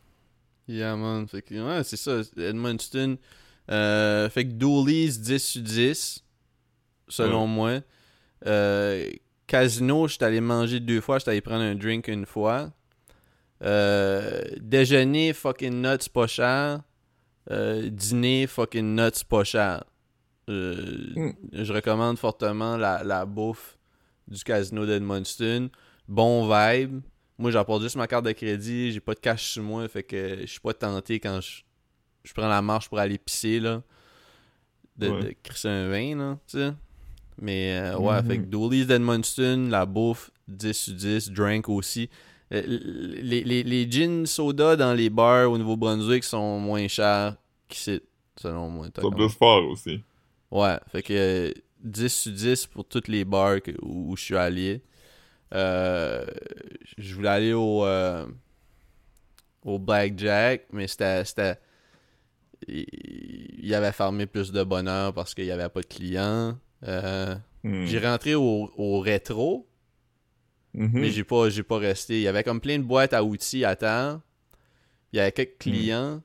Yeah, man. Fait que, ouais, c'est ça. Edmundston. Euh, fait que Dooley's 10 sur 10, selon moi. Euh, Casino, j'étais allé manger deux fois, j'étais allé prendre un drink une fois. Euh, déjeuner, fucking nuts, pas cher. Euh, dîner, fucking nuts, pas cher. Euh, Mm. Je recommande fortement la, la bouffe du casino d'Edmundston. Bon vibe. Moi, j'apporte juste ma carte de crédit, j'ai pas de cash sur moi, fait que je suis pas tenté quand je, je prends la marche pour aller pisser, là, de, Ouais. de crisser un vin, là, tu sais. Mais, euh, ouais, Mhm. fait que Dooley's d'Edmundston, la bouffe, 10 sur 10, drink aussi. Euh, les, les, les gin soda dans les bars au Nouveau-Brunswick sont moins chers qu'ici, selon moi. Ça comme- plus fort aussi. Ouais, fait que euh, 10 sur 10 pour toutes les bars que- où, où je suis allé. Euh, je voulais aller au, euh, au Blackjack, mais c'était. Il avait fermé plus de bonheur parce qu'il n'y avait pas de clients. Euh, Hmm. J'ai rentré au, au rétro, Mhm. mais j'ai pas, j'ai pas resté. Il y avait comme plein de boîtes à outils à terre. Il y avait quelques clients.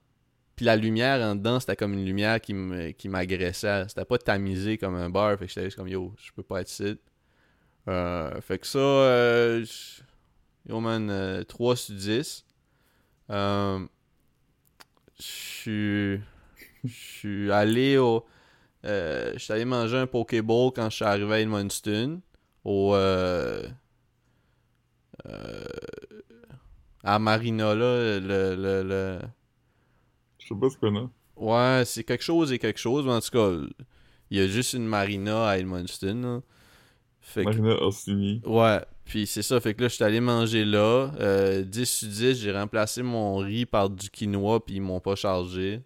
Puis la lumière en dedans, c'était comme une lumière qui m'agressait. C'était pas tamisé comme un bar. Fait que j'étais juste comme yo, je peux pas être ici. Euh, fait que ça, euh, yo man, euh, 3 sur 10. Euh, Je suis. Je suis allé au. Euh, je suis allé manger un Pokéball quand je suis arrivé à Edmundston. Au. Euh, euh, à Marina, là. Le. le, le... Je sais pas ce qu'on a. Ouais, c'est quelque chose et quelque chose. Mais en tout cas, il y a juste une marina à Edmundston. là. Fait que- Orsini. Ouais, puis c'est ça. Fait que là, je suis allé manger là. Euh, 10 sur 10, j'ai remplacé mon riz par du quinoa, puis ils m'ont pas chargé.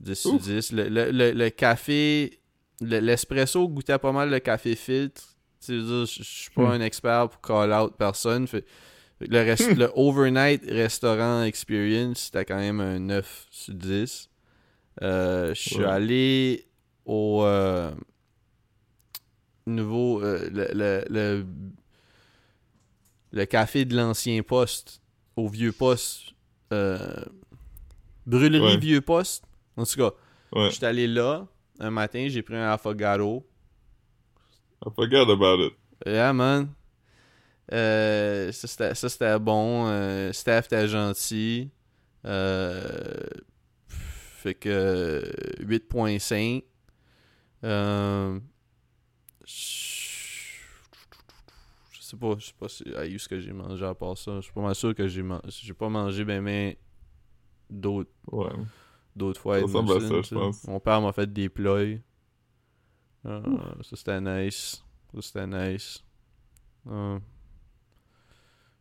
10 sur Ouf. 10. Le, le, le, le café, le- l'espresso goûtait pas mal le café filtre. Je suis pas Hmm. un expert pour call out personne. Fait, le, rest- le overnight restaurant experience, c'était quand même un 9 sur 10. Euh, je suis Ouais. allé au euh, nouveau euh, le, le, le, le café de l'ancien poste au vieux poste euh, brûlerie Ouais. vieux poste en tout cas Ouais. je suis allé là un matin j'ai pris un affogato I forgot about it. Yeah, man. Euh, ça, c'était, bon. Euh, Steph était gentil. Fait que euh, 8.5. Euh, je sais pas, je sais pas si, à ce que j'ai mangé à part ça. Je suis pas mal sûr que j'ai mangé. J'ai pas mangé ben mais d'autres Ouais. d'autres fois. Ça ressemble à ça, je pense. Mon père m'a fait des ploys. Euh, ça c'était nice. Ça c'était nice. Euh,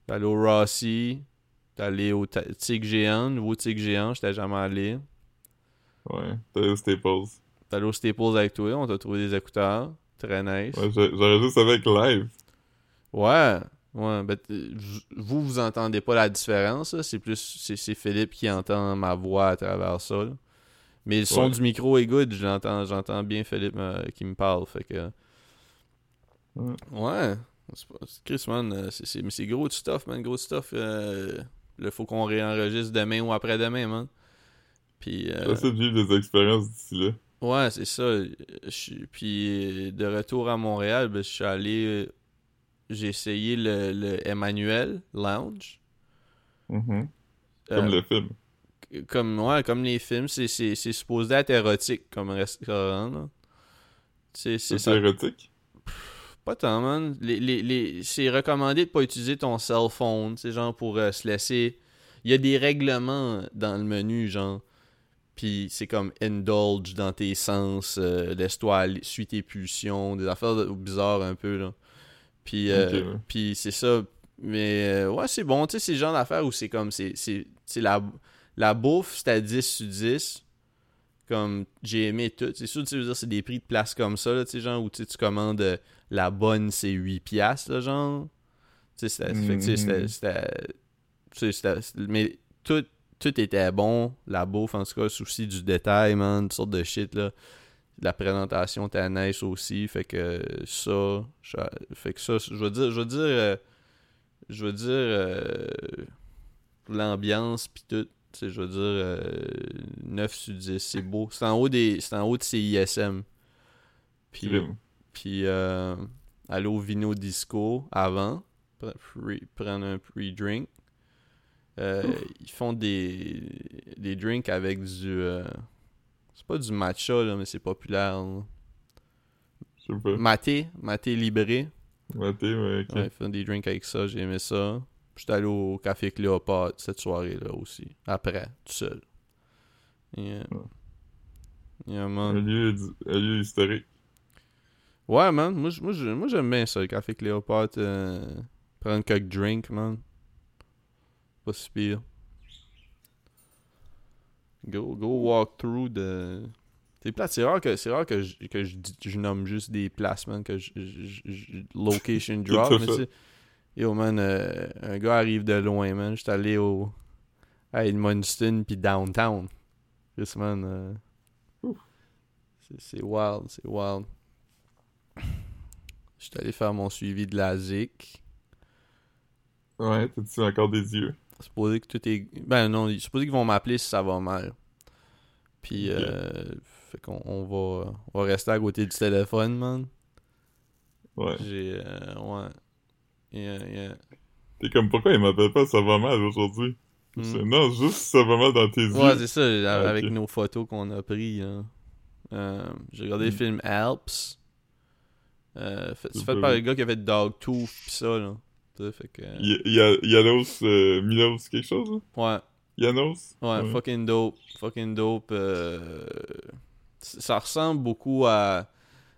T'es allé au Rossi. Allé au Tig Géant, nouveau Tig Géant, j'étais jamais allé. Ouais. T'as eu Staples. T'es allé au Staples avec toi, on t'a trouvé des écouteurs. Très nice. Ouais, j'a- j'aurais juste avec live. Ouais. Ouais, ben, vous, vous entendez pas la différence. C'est plus, c'est, Philippe qui entend ma voix à travers ça, là. Mais le son Ouais. du micro est good, j'entends, j'entends bien Philippe euh, qui me parle, fait que... Ouais. Chris, man, euh, c'est, c'est, mais c'est gros de stuff, man, gros de stuff. Euh, là, faut qu'on réenregistre demain ou après-demain, man. Puis... euh, J'essaie de vivre des expériences d'ici là. Ouais, c'est ça. Je Puis de retour à Montréal, ben, je suis allé. euh, J'ai essayé le, le Emmanuel Lounge. Mhm. Comme Euh, le film. comme, ouais, comme les films, c'est, c'est, c'est supposé être érotique comme restaurant. c'est érotique? Pas tant, man. Les, les, les... C'est recommandé de pas utiliser ton cell phone, c'est genre pour euh, se laisser. Il y a des règlements dans le menu, genre. Puis c'est comme indulge dans tes sens, euh, laisse-toi suis tes pulsions, des affaires de- bizarres un peu, là. Puis, euh, Ok, ouais. puis c'est ça. Mais euh, ouais, c'est bon, tu sais, c'est le genre d'affaires où c'est comme. C'est, la, la bouffe, c'est à 10 sur 10 comme j'ai aimé tout. C'est sûr, tu veux dire, c'est des prix de place comme ça, là, tu sais, genre où tu commandes euh, la bonne, c'est 8 piastres, là, genre. Tu sais, c'était- c'était- Mais tout, tout était bon, la bouffe, en tout cas, souci du détail, man, toutes sortes de shit, là. La présentation était nice aussi, fait que ça, je- fait que ça, je veux dire, je veux dire, euh, je veux dire, euh, l'ambiance pis tout, tu sais, je veux dire, euh, 9 sur 10, c'est beau. C'est en haut des, c'est en haut de CISM. Puis, puis euh, aller au Vino Disco avant, pre- prendre un pre-drink. Euh, ils font des, des drinks avec du. euh, c'est pas du matcha, là, mais c'est populaire. là. Je sais pas. Maté, maté libré. Maté, ouais, ok. Ouais, ils font des drinks avec ça, j'ai aimé ça. Puis J'étais allé au Café Cléopâtre cette soirée-là aussi. Après, tout seul. Yeah. Un man. lieu, un lieu historique. Ouais, man. Moi, moi, j'aime bien ça, le Café Cléopâtre. euh, prendre quelques drinks, man. Pas si pire. Go, go walk through de. C'est plate, c'est rare que, c'est rare que, je, que je, nomme juste des places, man, que je, location drop, mais tu Yo, man, euh, un gars arrive de loin, man. J'étais allé au. à Edmundston puis downtown. Chris, man. euh, c'est wild, c'est wild. J'étais allé faire mon suivi de la ZIC. Ouais, t'as-tu encore des yeux? Supposé que tout est. Ben non, supposé qu'ils vont m'appeler si ça va mal. Puis, euh, fait qu'on on va, on va rester à côté du téléphone, man. Ouais. J'ai, euh, ouais. Yeah, yeah. T'es comme, pourquoi il m'appelle pas ça va mal aujourd'hui? Mm. C'est- Non, juste ça va mal dans tes yeux. Ouais, c'est ça, Ah, avec nos photos qu'on a prises. là. Euh, J'ai regardé le Mm. film Alps. Euh, fait- c'est fait par le gars qui a fait Dogtooth pis ça, là. Fait que... Y- Yanos, euh, Milos, quelque chose, là? Ouais, Yanos? ouais, fucking dope. Fucking dope. euh, Ça ressemble beaucoup à,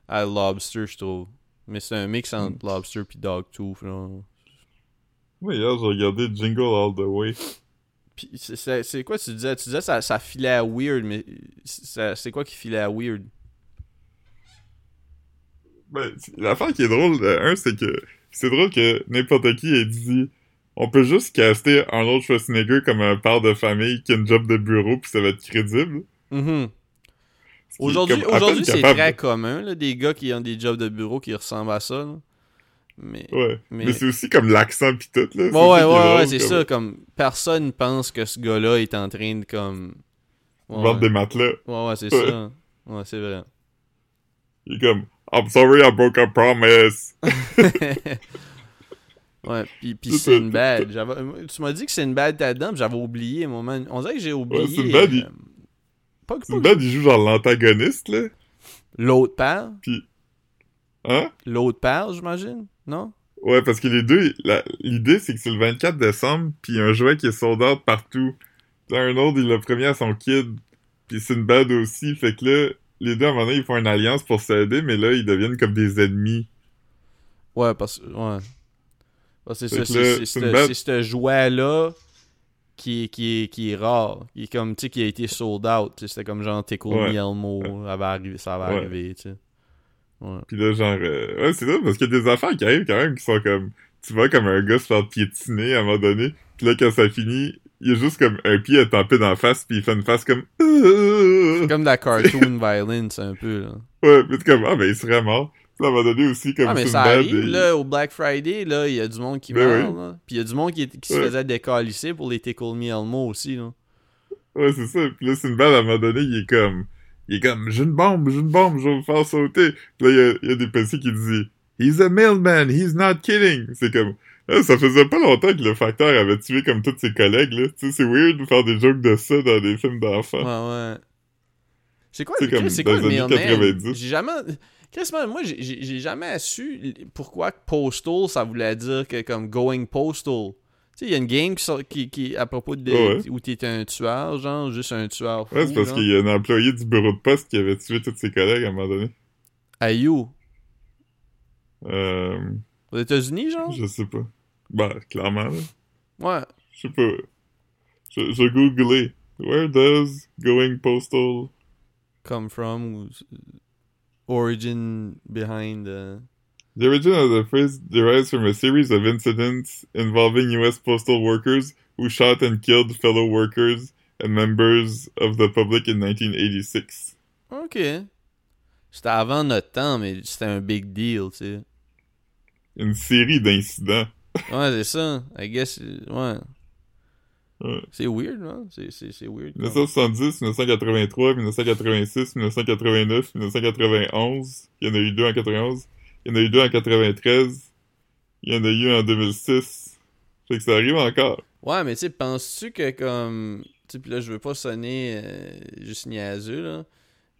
à Lobster, je trouve. Mais c'est un mix entre Mm. Lobster pis Dogtooth, là. Ouais, hier, j'ai regardé Jingle All the Way. Pis c'est- quoi tu disais? Tu disais ça, ça filait à weird, mais c'est quoi qui filait à weird? Ben, l'affaire qui est drôle, euh, un, c'est que c'est drôle que n'importe qui ait dit on peut juste caster Arnold Schwarzenegger comme un père de famille qui a une job de bureau puis ça va être crédible. Mhm. Est Aujourd'hui, c'est très commun, là, des gars qui ont des jobs de bureau qui ressemblent à ça. là. Mais, Ouais. mais... Mais, c'est aussi comme l'accent pis tout, là. C'est ouais, ouais, ouais, c'est comme ça. Comme personne pense que ce gars-là est en train de comme. Ouais, Vendre ouais. des matelas. ouais, ouais, c'est ça. Ouais, c'est vrai. Il est comme I'm sorry I broke a promise. ouais, puis, puis. Sinbad. j'avais- Tu m'as dit que Sinbad était dedans, puis j'avais oublié, moi, man. On dirait que j'ai oublié. Sinbad, il- euh, Pas que C'est bad, il joue genre l'antagoniste, là. L'autre père? Hein? L'autre père, j'imagine. Non? Ouais, parce que les deux, la- l'idée, c'est que c'est le 24 décembre, puis il un jouet qui est sold out partout. Puis un autre, il l'a premier à son kid, puis c'est une bad aussi, fait que là, les deux, à un moment donné, ils font une alliance pour s'aider, mais là, ils deviennent comme des ennemis. Ouais, parce que. Ouais. C'est ça, c'est- c'est Sinbad- ce- c'est ce jouet-là qui est, qui, est, qui est rare. Il est comme, tu sais, qui a été sold out. C'était comme genre Tickle Ouais. Me Elmo. avait arrivé, ça va Ouais. arriver, tu sais. Ouais. Puis là, genre, euh, ouais, c'est ça, parce qu'il y a des affaires qui arrivent quand même qui sont comme, tu vois comme un gars se faire piétiner à un moment donné, puis là, quand ça finit, il y a juste comme un pied à taper dans la face, puis il fait une face comme, C'est comme de la cartoon violence, un peu, là. ouais, puis c'est comme, ah, ben, il serait mort. Un moment donné aussi, comme Ah, mais ça arrive, et- là, au Black Friday, là, il y a du monde qui Ben meurt, oui. là. Puis il y a du monde qui, qui se Ouais. faisait décalisser pour les Tickle Me Elmo aussi, là. Ouais, c'est ça. Puis là, c'est une balle, à un moment donné, il est comme... Il est comme, j'ai une bombe, j'ai une bombe, je vais vous faire sauter. Puis là, il y a, il y a des policiers qui disent, He's a mailman, he's not kidding. C'est comme... Ah, ça faisait pas longtemps que le facteur avait tué comme tous ses collègues, là. Tu sais, c'est weird de faire des jokes de ça dans des films d'enfants. Ouais, ouais. C'est quoi, comme c'est dans quoi le? 90. J'ai jamais... Chris, moi, j'ai- jamais su pourquoi postal, ça voulait dire que comme going postal. Tu sais, il y a une game qui, sort- qui, qui à propos de... Ouais, où t'es un tueur, genre, juste un tueur fou, Ouais, c'est parce qu'il y a un employé du bureau de poste qui avait tué tous ses collègues à un moment donné. Ayou. Euh... Aux États-Unis, genre? Je sais pas. Bah, clairement, là. Ouais. Je sais pas. Je, je googlé. Where does going postal... Come from. Origin behind... uh, The origin of the phrase derives from a series of incidents involving U.S. postal workers who shot and killed fellow workers and members of the public in 1986. OK. C'était avant notre temps, mais c'était un big deal, tu sais. Une série d'incidents. Ouais, c'est ça. I guess, ouais. Ouais. C'est weird, non? C'est, c'est, c'est weird. comme- 1970, 1983, 1986, 1989, 1991. Il y en a eu deux en 91. Il y en a eu deux en 93. Il y en a eu un en 2006. Fait que ça arrive encore. Ouais, mais tu sais, penses-tu que comme... Tu là, je veux pas sonner euh, juste niaiseux, là,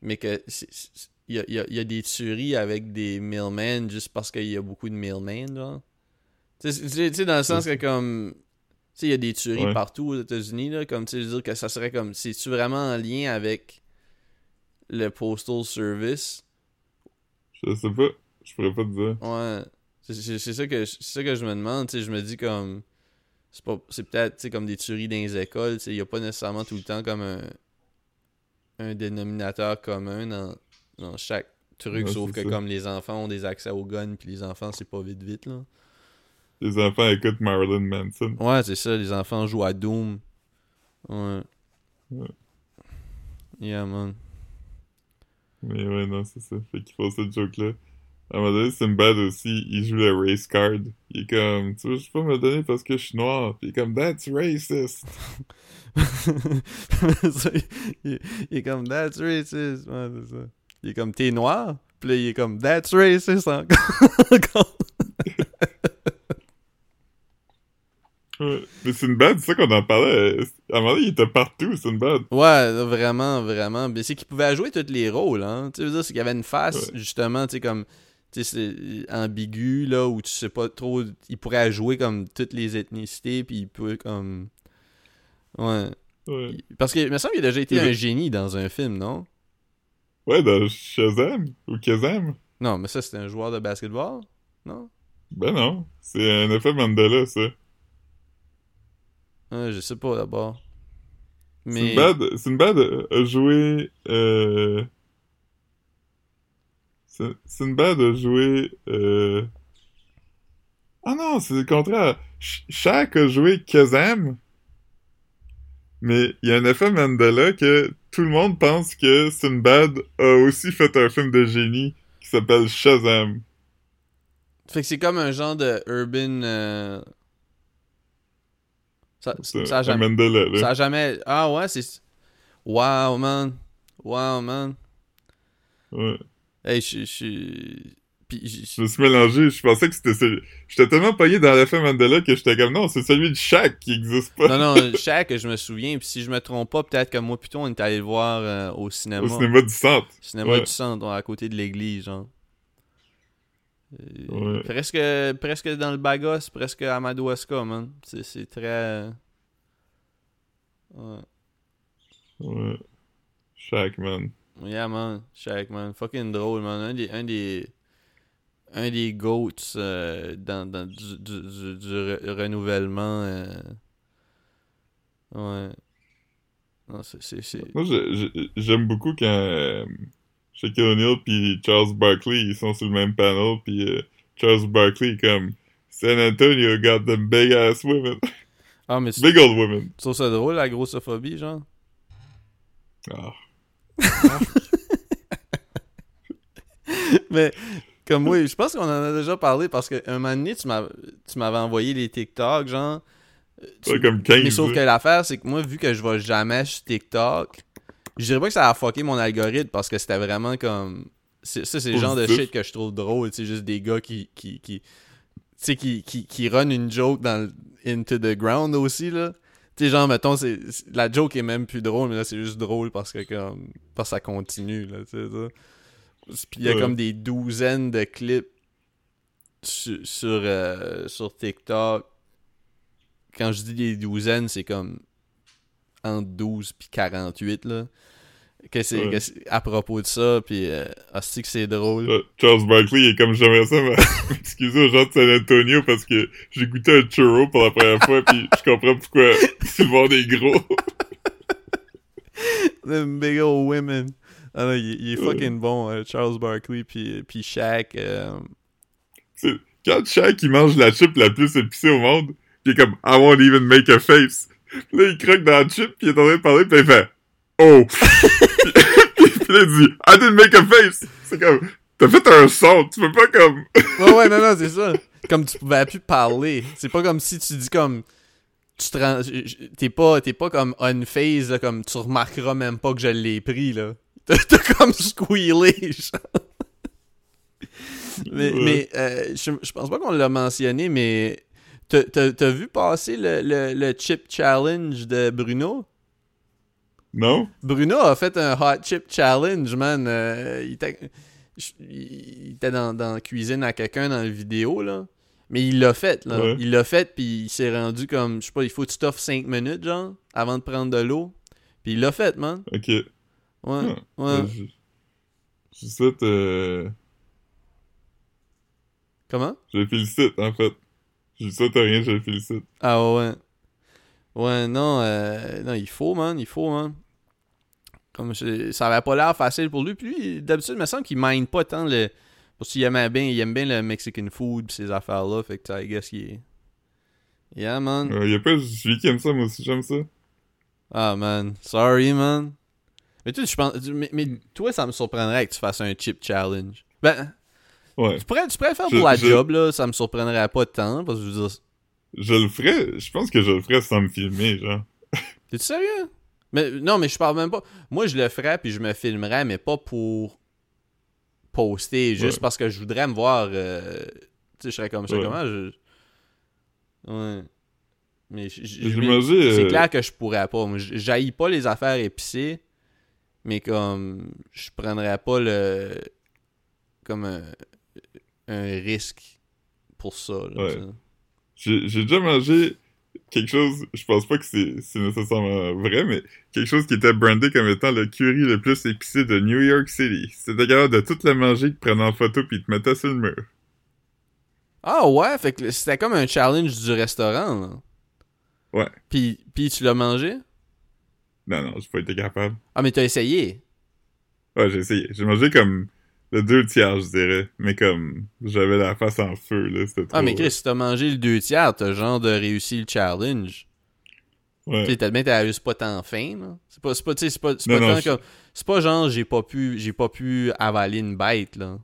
mais que c'est- il y a, y a- y a des tueries avec des mailmen juste parce qu'il y a beaucoup de mailmen, genre. Tu sais, dans le sens que comme... Tu sais, il y a des tueries Ouais. partout aux États-Unis, là, comme, tu sais, dire que ça serait comme... C'est-tu vraiment en lien avec le Postal Service? Je sais pas. Je pourrais pas te dire. Ouais. C'est- ça que c'est ça que je me demande, tu sais, je me dis comme c'est peut-être tu sais, comme des tueries dans les écoles, tu sais, il y a pas nécessairement tout le temps comme un un dénominateur commun dans, dans chaque truc Ouais, sauf que ça. comme les enfants ont des accès aux guns puis les enfants c'est pas vite vite là. Les enfants écoutent Marilyn Manson. Ouais, c'est ça, les enfants jouent à Doom. Ouais. Ouais. Yeah man. Mais ouais, non, c'est ça. Fait qu'ils font cette joke-là. À un moment donné, Sinbad aussi, il joue le race card. Il est comme, tu veux juste pas me donner parce que je suis noir. Puis il est comme, that's racist. Il est comme That's racist. Ouais, c'est ça. Il est comme T'es noir? Puis là, il est comme That's racist encore. Ouais. Mais Sinbad, c'est ça qu'on en parlait. À un moment donné, il était partout, Sinbad. ouais, vraiment, vraiment. Mais c'est qu'il pouvait jouer tous les rôles, hein. Tu sais, je veux dire, c'est qu'il y avait une face, Ouais. justement, tu sais, comme. Tu sais, ambigu, là, où tu sais pas trop. Il pourrait jouer comme toutes les ethnicités, puis il peut, comme. Ouais. Ouais. Parce que, il me semble qu'il a déjà été un génie dans un film, non? Ouais, dans Shazam ou Kazam. Non, mais ça, c'était un joueur de basketball? Non? Ben non, c'est un effet Mandela, ça. Ah, je sais pas d'abord. Mais. Sinbad, Sinbad a joué... Euh... Sin- Sinbad a joué... Euh... Ah non, c'est le contraire. Sh- Shaq a joué Kazam, mais il y a un effet Mandela que tout le monde pense que Sinbad a aussi fait un film de génie qui s'appelle Shazam. Fait que c'est comme un genre de urban. euh, Ça, a jamais. Mandela, là. Ça a jamais. Ah ouais, c'est. Wow, man. Wow, man. Ouais. Hey, je suis. Puis, je- me suis mélangé, je pensais que c'était celui... J'étais tellement payé dans l'effet Mandela que j'étais comme, non, c'est celui de Shaq qui existe pas. Non, non, Shaq, je me souviens. Puis si je me trompe pas, peut-être que moi, plutôt, on est allé le voir euh, au cinéma. Au cinéma du centre. Cinéma Ouais. du centre, à côté de l'église, genre. Euh, Ouais. Presque, presque dans le bagos, presque à Madawaska, man. C'est c'est très. Ouais. Ouais. Shaq, man. Yeah, man. Shaq, man. Fucking drôle, man. Un des. Un des, un des GOATs euh, dans, dans du, du, du, du re- renouvellement. euh. Ouais. Non, c'est. Moi, j'aime beaucoup quand euh, Shaquille O'Neal puis Charles Barkley, ils sont sur le même panel, puis euh, Charles Barkley est comme San Antonio got them big ass women. Ah, mais big old women. tu trouves ça drôle, la grossophobie, genre? Ah. Mais comme oui, je pense qu'on en a déjà parlé parce qu'un moment donné, tu m'as- tu m'avais envoyé les TikTok, genre. tu- Ouais, comme 15. Mais sauf que l'affaire, c'est que moi, vu que je vais jamais sur TikTok, je dirais pas que ça a fucké mon algorithme parce que c'était vraiment comme. Ça, c'est le genre de shit que je trouve drôle. C'est juste des gars qui. qui, qui tu sais, qui, qui, qui run une joke dans Into the Ground aussi, là. Tu sais, genre, mettons, c'est, la joke est même plus drôle, mais là, c'est juste drôle parce que, comme. Parce que ça continue, là, tu sais. Puis il y a Ouais. comme des douzaines de clips sur, sur, euh, sur TikTok. Quand je dis des douzaines, c'est comme entre 12 puis 48, là. Que c'est, Ouais. à propos de ça, puis euh, hostie que c'est drôle. Euh, Charles Barkley il est comme j'aimerais ça mais- m'excuser aux gens de San Antonio parce que j'ai goûté un churro pour la première fois puis je comprends pourquoi monde est gros. Them big old women. Ah non, il, il est fucking bon, euh, Charles Barkley, puis, puis Shaq. euh, Quand Shaq il mange la chip la plus épicée au monde, pis il est comme I won't even make a face. Puis là il croque dans la chip pis il est en train de parler pis il fait Oh! puis, puis là il dit I didn't make a face! C'est comme T'as fait un son, tu peux pas comme. Ouais, ouais, non, non, c'est ça. Comme tu pouvais plus parler. C'est pas comme si tu dis comme. Tu te rends- T'es pas, pas comme on phase, là, comme tu remarqueras même pas que je l'ai pris, là. T'as comme squealé, genre. Mais, Ouais. mais euh, je, je pense pas qu'on l'a mentionné, mais t'as- vu passer le, le, le chip challenge de Bruno? Non? Bruno a fait un hot chip challenge, man. Euh, il était, je- il était dans, dans la cuisine à quelqu'un dans la vidéo, là. Mais il l'a fait, là. Ouais. Il l'a fait, puis il s'est rendu comme, je sais pas, il faut que tu t'offres 5 minutes, genre, avant de prendre de l'eau. Puis il l'a fait, man. Ok. Ouais, Ah, ouais. ben, Je, je souhaite. Euh... Comment? Je le félicite en fait. Je lui souhaite rien, je le félicite. Ah ouais. Ouais, non, euh, non, il faut, man, il faut, man. Comme je- ça avait pas l'air facile pour lui. Puis lui, d'habitude, il me semble qu'il mine pas tant le. Parce qu'il aimait bien, il aime bien le Mexican food pis ces affaires-là. Fait que, I guess qu'il est. Yeah, man. Il y a pas juste lui qui aime ça, moi aussi j'aime ça. Ah, man. Sorry, man. Mais toi, je pense. Mais, mais toi, ça me surprendrait que tu fasses un chip challenge. Ben. Ouais. Tu pourrais, tu pourrais le faire Je- pour la je- job, là, ça me surprendrait pas tant, parce que je veux dire, Je le ferais, je pense que je le ferais sans me filmer, genre. T'es sérieux? Mais non, mais je parle même pas. Moi, je le ferais puis je me filmerais, mais pas pour poster, juste Ouais. parce que je voudrais me voir. euh, Tu sais, je serais comme ça. Ouais. Comment je. Ouais. Mais c'est euh, clair que je pourrais pas. Moi, j'haïs pas les affaires épicées, mais comme. Je prendrais pas le. Comme un. Un risque pour ça. là, Ouais. J'ai déjà mangé quelque chose, je pense pas que c'est c'est nécessairement vrai, mais quelque chose qui était brandé comme étant le curry le plus épicé de New York City. C'était capable de tout le manger, te prenait en photo puis te mettait sur le mur. Ah ouais, fait que c'était comme un challenge du restaurant. Là. Ouais. Puis, puis tu l'as mangé? Non, non, j'ai pas été capable. Ah, mais t'as essayé. Ouais, j'ai essayé. J'ai mangé comme le deux tiers, je dirais. Mais comme j'avais la face en feu, là, c'était trop... Ah, mais Chris, si t'as mangé le deux tiers, t'as genre de réussi le challenge. Tu Ouais. t'as bien, t'as juste pas tant faim, là. C'est pas, c'est pas, tu c'est pas, c'est pas non, tant je- comme... C'est pas genre, j'ai pas pu, j'ai pas pu avaler une bête, là.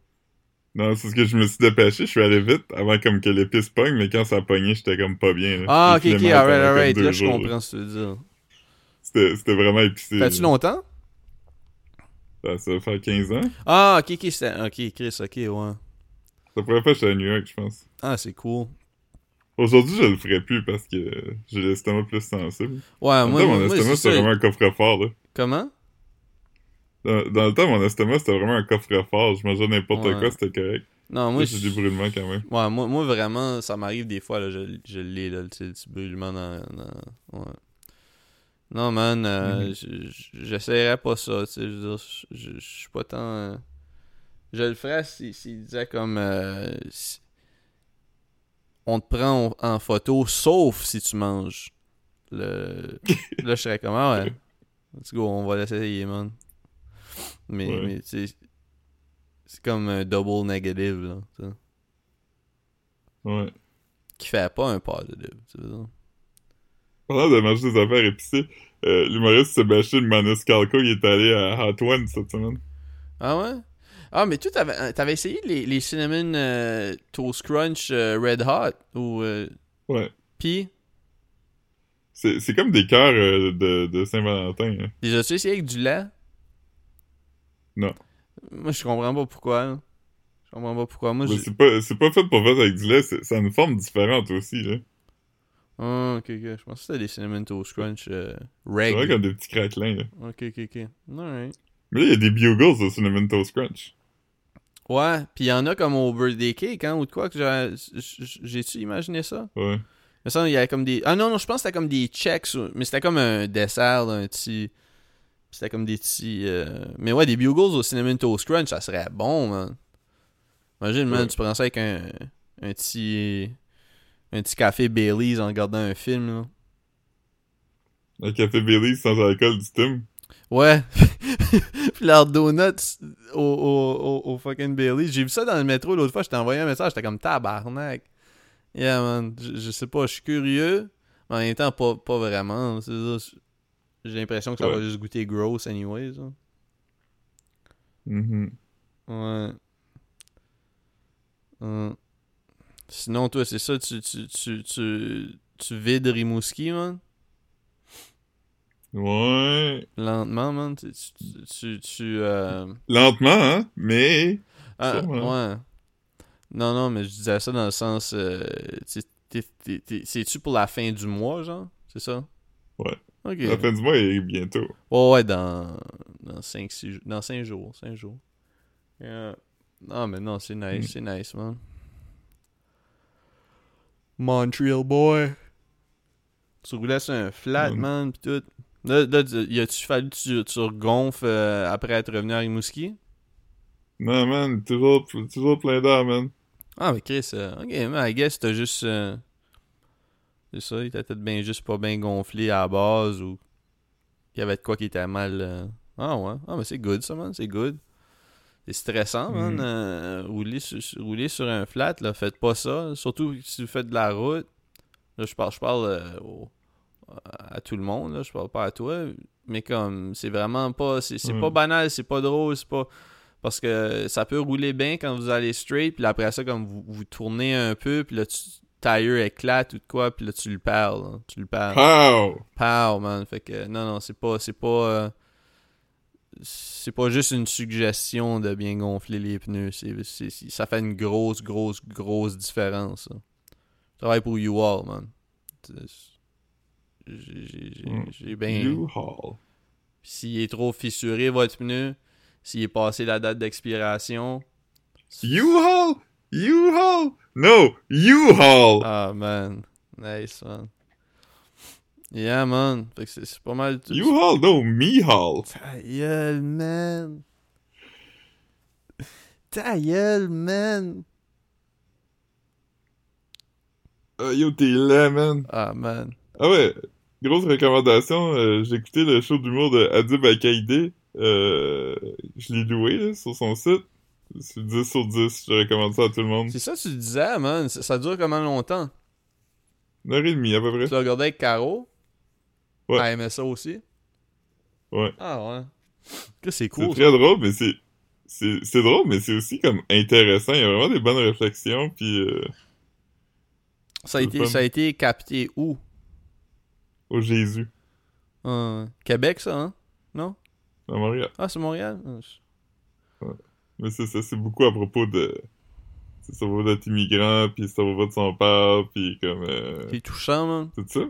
Non, c'est ce que je me suis dépêché. Je suis allé vite avant comme que l'épice pogne, mais quand ça a pogné, j'étais comme pas bien. là. Ah, ok, ok, alright, alright, là, je jours, comprends ce que tu veux dire. C'était vraiment épicé. Fais-tu là. longtemps? Ça, ça va faire 15 ans. Ah, ok, ok, c'était... Ok, Chris, ok, ouais. Ça pourrait faire chez New York, je pense. Ah, c'est cool. Aujourd'hui, je le ferais plus parce que j'ai l'estomac plus sensible. Ouais, Ah, moi, même temps, mon estomac, c'est c'était vraiment un coffre-fort, là. Comment? Dans, dans le temps, mon estomac, c'était vraiment un coffre-fort. Je mangeais n'importe Ouais. quoi, c'était correct. Non, Moi, j'ai je- des brûlements quand même. Ouais, moi, moi vraiment, ça m'arrive des fois, là, je, je l'ai, là, le petit brûlement dans, dans- ouais. Non, man, euh, Mhm. je- je- j'essaierais pas ça, tu sais, je veux dire, je- suis pas tant... euh, Je le ferais si- s'il disait comme... euh, si- on te prend en, photo, sauf si tu manges. Le... là, je serais comme, ah ouais, let's go, on va l'essayer, man. Mais, Ouais. mais tu sais, c'est comme un double negative, là, tu sais Ouais. qui fait pas un positive, tu veux dire. Pendant de manger des affaires épicées, euh, l'humoriste Sébastien Maniscalco, il est allé à Hot One cette semaine. Ah ouais? Ah, mais toi, t'avais, euh, t'avais essayé les, les Cinnamon euh, Toast Crunch euh, Red Hot ou. Ouais. Pis, C'est c'est comme des cœurs de, de Saint-Valentin. hein. les as-tu essayé avec du lait? Non. Moi, je comprends pas pourquoi. là. Je comprends pas pourquoi. Moi, je. c'est pas, c'est pas fait pour faire avec du lait, c'est- ça a une forme différente aussi, là. Ah, ok, ok. Je pensais que c'était des Cinnamon Toast Crunch euh, C'est vrai Reg. comme des petits craquelins, là. Ok, ok, ok. Alright. Mais là, il y a des bugles au Cinnamon Toast Crunch. Ouais, pis y en a comme au birthday cake, hein, ou de quoi que j'ai. J'ai-tu imaginé ça? Ouais. Mais ça, il y avait comme des. Ah non, non, je pense que c'était comme des checks, mais c'était comme un dessert, là, un petit. C'était comme des petits. euh, Mais ouais, des bugles au Cinnamon Toast Crunch, ça serait bon, man. Imagine, man, Ouais. tu prends ça avec un, un petit. Un petit café Bailey's en regardant un film, là. Un café Bailey sans alcool du Tim. Ouais. Puis leurs donuts au, au, au, au fucking Bailey's. J'ai vu ça dans le métro l'autre fois, je t'ai envoyé un message, j'étais comme tabarnak. Yeah, man. Je, je sais pas, je suis curieux, mais en même temps, pas, pas vraiment. J'ai l'impression que ça va juste goûter gross, anyways. hein. Mhm. Ouais. Hum. Sinon, toi, c'est ça, tu, tu, tu, tu, tu vides Rimouski, man? Ouais. Lentement, man? Tu, tu, tu, tu, euh, Lentement, hein, mais... Ah, Sûrement. ouais. Non, non, mais je disais ça dans le sens. euh, C'est-tu pour la fin du mois, genre? C'est ça? Ouais. Ok. La fin du mois est bientôt. Ouais, ouais, dans. Dans 5 six jours. Dans 5 jours. 5 jours. Yeah. Non, mais non, c'est nice. Mm. C'est nice, man. Montreal boy. Tu roulais sur un flat, Mm. man, pis tout. Là, là y a-tu fallu que tu, tu regonfles euh, après être revenu à Rimouski? Non, man, toujours, toujours plein d'air, man. Ah, mais Chris, euh, ok, mais I guess t'as juste. euh, c'est ça, il était peut-être bien juste pas bien gonflé à la base ou. Il y avait de quoi qui était mal. euh, Ah, ouais. Ah, mais c'est good ça, man, c'est good. C'est stressant, man. Mhm. euh, rouler, sur, rouler sur un flat, là, faites pas ça. Surtout si vous faites de la route. Là, je parle, je parle euh, au- à tout le monde, là, je parle pas à toi. Mais comme, c'est vraiment pas. C'est pas banal, c'est pas drôle, c'est pas. Parce que ça peut rouler bien quand vous allez straight, puis après ça, comme vous, vous tournez un peu, puis là, tu tire éclate ou de quoi, puis là, tu le perds, là. Tu le perds. Pow! Pow, man. Fait que, non, non, c'est pas, c'est pas, euh, c'est pas juste une suggestion de bien gonfler les pneus. Ça fait une grosse, grosse, grosse différence, ça. Je travaille pour U-Haul, man. C'est- J'ai, j'ai, j'ai- Mm. j'ai bien... U-Haul. S'il est trop fissuré, votre pneu, s'il est passé la date d'expiration... U-Haul! U-Haul! No! U-Haul! Ah, man. Nice, man. Yeah, man. Fait que c'est, pas mal tout. U-Haul, no, me-Haul. Ta gueule, man. Ta gueule, man. Ah, yo, t'es là, man. Ah, man. Ah ouais, grosse recommandation, euh, j'ai écouté le show d'humour de Adib Akaïdé. Euh, je l'ai loué, là, sur son site. C'est 10 sur 10, je recommande ça à tout le monde. C'est ça que tu disais, man. Ça, ça dure comment longtemps? Une heure et demie, à peu près. Tu l'as regardé avec Caro? Ouais. Aimait ça aussi? Ouais. Ah, ouais. Que c'est C'est cool, ça. très drôle, mais c'est... C'est c'est drôle, mais c'est aussi comme intéressant. Il y a vraiment des bonnes réflexions, puis euh, Ça a, c'est été, ça a été capté où? au Jésus, Euh, Québec, ça, hein? Non? à Montréal. Ah, c'est Montréal? Ah, je- Mais c'est ça, c'est beaucoup à propos de... C'est ça propos d'être immigrant, puis c'est à propos de son père, puis comme... euh, C'est touchant, man. C'est ça?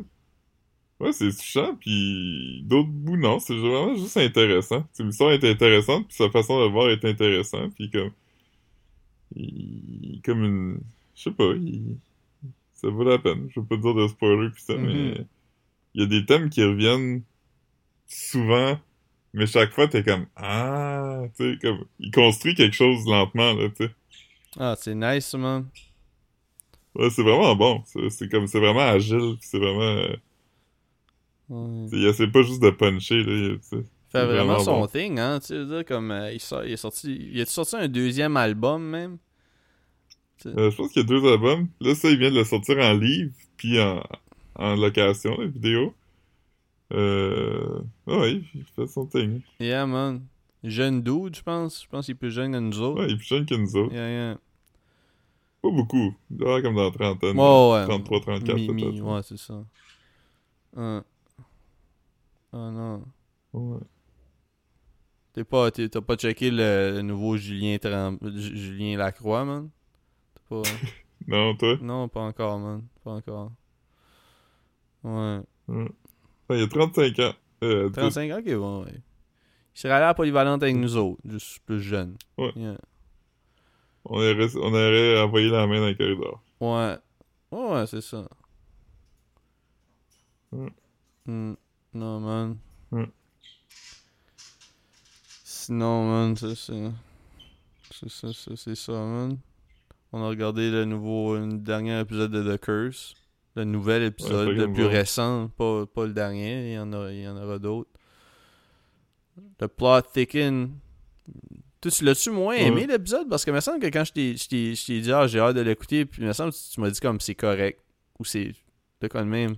Ouais, c'est touchant, puis d'autres bouts, non. C'est vraiment juste intéressant. L'histoire est intéressante, puis sa façon de voir est intéressante, puis comme... Il... Comme une... Je sais pas, il... Ça vaut la peine. Je veux pas dire de spoiler pis ça, mais... Il y a des thèmes qui reviennent souvent, mais chaque fois, t'es comme... Ah... Tu sais, comme... Il construit quelque chose lentement, là, tu sais. Ah, c'est nice, man. Ouais, c'est vraiment bon. C'est comme... C'est vraiment agile, c'est vraiment... euh, Ouais. Il essaie pas juste de puncher, là, il- fait C'est vraiment, vraiment son bon. thing, hein, tu veux dire, comme, euh, il, sort- il est sorti, il a sorti un deuxième album, même? Euh, je pense qu'il y a deux albums. Là, ça, il vient de le sortir en livre, puis en, en location, la vidéo. Euh... ah ouais, il fait son thing. Yeah, man. Jeune dude, je pense. Je pense qu'il est plus jeune que nous autres. Ouais, il est plus jeune que nous autres. Yeah, yeah. Pas beaucoup. Il doit avoir comme dans la trentaine. Ouais, ouais. 33, 34 Mi- mi- peut-être. ouais, c'est ça. Hein. Ah non. Ouais. T'es pas, t'es- t'as pas checké le, le nouveau Julien Julien Lacroix, man? T'as pas... Non, toi? non, pas encore, man. Pas encore. Ouais. Ouais. Il a 35 ans. Euh, 35 ans, ok, bon, ouais. Il serait allé à polyvalente avec nous autres, juste plus jeune. Ouais. Yeah. on, aurait, on aurait envoyé la main dans le corridor. Ouais. Ouais, c'est ça. Ouais. Hmm. Non, man. Ouais. Sinon, man, c'est ça. C'est ça, ça, c'est ça, man. On a regardé le nouveau, le dernier épisode de The Curse. Le nouvel épisode, Ouais, le plus récent, pas, pas le dernier, il y en, a, il y en aura d'autres. Le plot thicken. Tu, tu l'as-tu moins Ouais. aimé l'épisode? Parce que il me semble que quand je t'ai- je dit, ah, j'ai hâte de l'écouter, puis il me semble que tu m'as dit comme c'est correct. Ou c'est de quoi de même.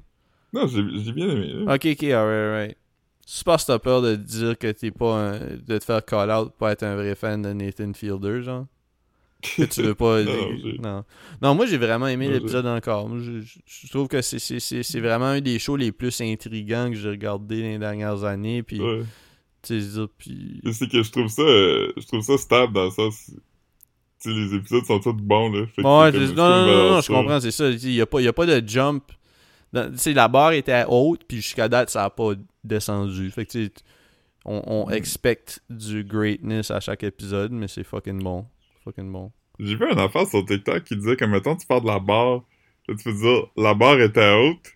Non, j'ai bien aimé. là. Ok, ok, alright, alright. Pas si t'as peur de dire que t'es pas un, de te faire call out pour être un vrai fan de Nathan Fielder, genre? Que tu veux pas. Non, non, moi j'ai vraiment aimé l'épisode encore. Moi, je, trouve que c'est- vraiment un des shows les plus intrigants que j'ai regardé les dernières années. Puis, Ouais. puis. C'est que je trouve ça, euh, je trouve ça stable dans le sens, tu sais, les épisodes sont tous bons, là. Fait Ouais, non, non, non, non, je comprends, c'est ça. Il n'y a, pas- il y a pas de jump. Sais, la barre était haute, puis jusqu'à date, ça n'a pas descendu. Fait que, tu sais, on, on Mm. expecte du greatness à chaque épisode, mais c'est fucking bon. Fucking bon. J'ai vu un affaire sur TikTok qui disait que, mettons, tu pars de la barre, là, tu peux dire, la barre était haute,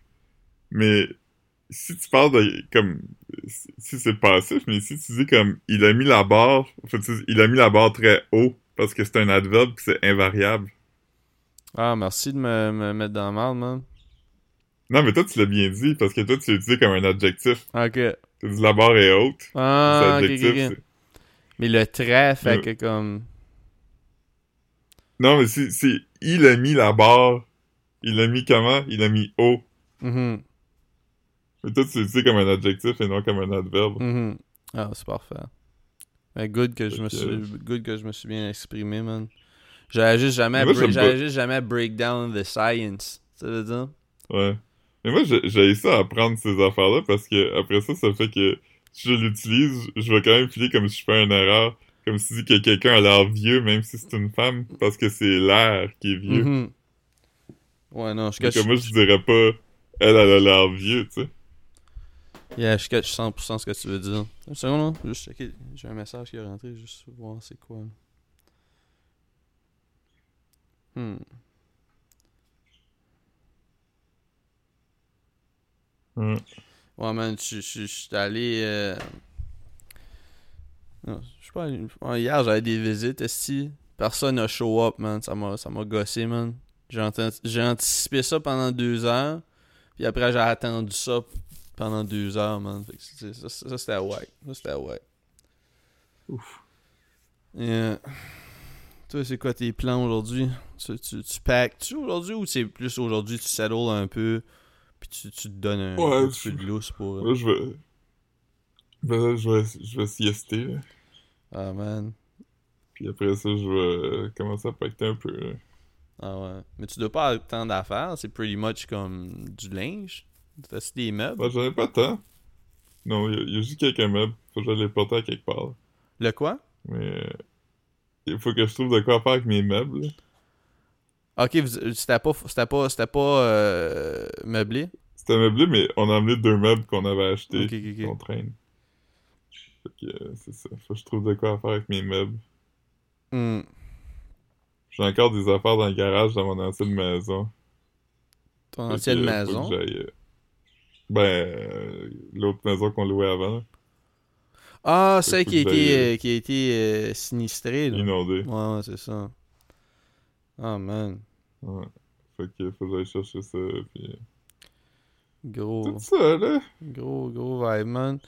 mais si tu parles de, comme, si c'est passif, mais si tu dis comme, il a mis la barre, que tu dis, il a mis la barre très haut, parce que c'est un adverbe pis c'est invariable. Ah, merci de me, me mettre dans la merde, man. Non, mais toi, tu l'as bien dit, parce que toi, tu l'as utilisé comme un adjectif. Ok. Tu dit la barre est haute. Ah, c'est ok, adjectif. ok, ok. c'est- Mais le trait fait que comme. Non, mais si, si, il a mis la barre, il a mis comment? Il a mis haut. Mhm, Mais toi, tu l'utilises comme un adjectif et non comme un adverbe. mhm. Ah, c'est parfait. Mais good que je me suis good que je me suis bien exprimé, man. J'avais juste jamais break- jamais break down the science. Ça veut dire? Ouais. Mais moi, j'ai ça à apprendre ces affaires-là parce que après ça, ça fait que si je l'utilise, je vais quand même filer comme si je fais une erreur. Comme si que quelqu'un a l'air vieux, même si c'est une femme, parce que c'est l'air qui est vieux. Mhm. Ouais, non, je cache. que moi, je dirais pas, elle, elle a l'air vieux, tu sais. Yeah, je catch 100% ce que tu veux dire. Une seconde, là. Juste checker. J'ai un message qui est rentré, juste voir c'est quoi. Hmm. Ouais. Ouais, man, je suis allé. euh, Non, je sais pas. ouais, Hier, j'avais des visites, esti. Personne n'a show up, man. Ça m'a ça m'a gossé, man. J'ai anticipé ça pendant deux heures. Puis après, j'ai attendu ça pendant deux heures, man. Fait que c'est- ça, ça, ça, c'était wack. Ça, c'était wack. Ouf. Yeah. Toi, c'est quoi tes plans aujourd'hui? Tu, tu, tu packs-tu aujourd'hui ou c'est plus aujourd'hui tu settles un peu? Puis tu, tu te donnes un, Ouais, un peu de lousse pour... Là, je vais... Ben je vais, je vais siester, là. Ah, man. Puis après ça, je vais euh, commencer à pacter un peu, là. Ah ouais. Mais tu dois pas avoir tant d'affaires, c'est pretty much comme du linge. T'as-tu des meubles? Ben, j'en ai pas tant. Non, il y, a- il y a juste quelques meubles. Faut que je les porter à quelque part. là. Le quoi? Mais... euh, Il faut que je trouve de quoi faire avec mes meubles, là. Ok, c'était pas, c'était pas, c'était pas euh, meublé? C'était meublé, mais on a amené deux meubles qu'on avait achetés, Ok, ok, ok. qu'on traîne. Fait que, euh, c'est ça. Faut que je trouve de quoi faire avec mes meubles. Hmm. J'ai encore des affaires dans le garage dans mon ancienne maison. Ton Fait ancienne que, maison? euh, Ben, euh, l'autre maison qu'on louait avant, Ah, celle qui qui a été euh, sinistrée, là. inondée. Ouais, c'est ça. Ah, man. Ouais. Fait faut que j'aille chercher ça, puis... Gros, Tout ça, là! gros, gros vibe, man.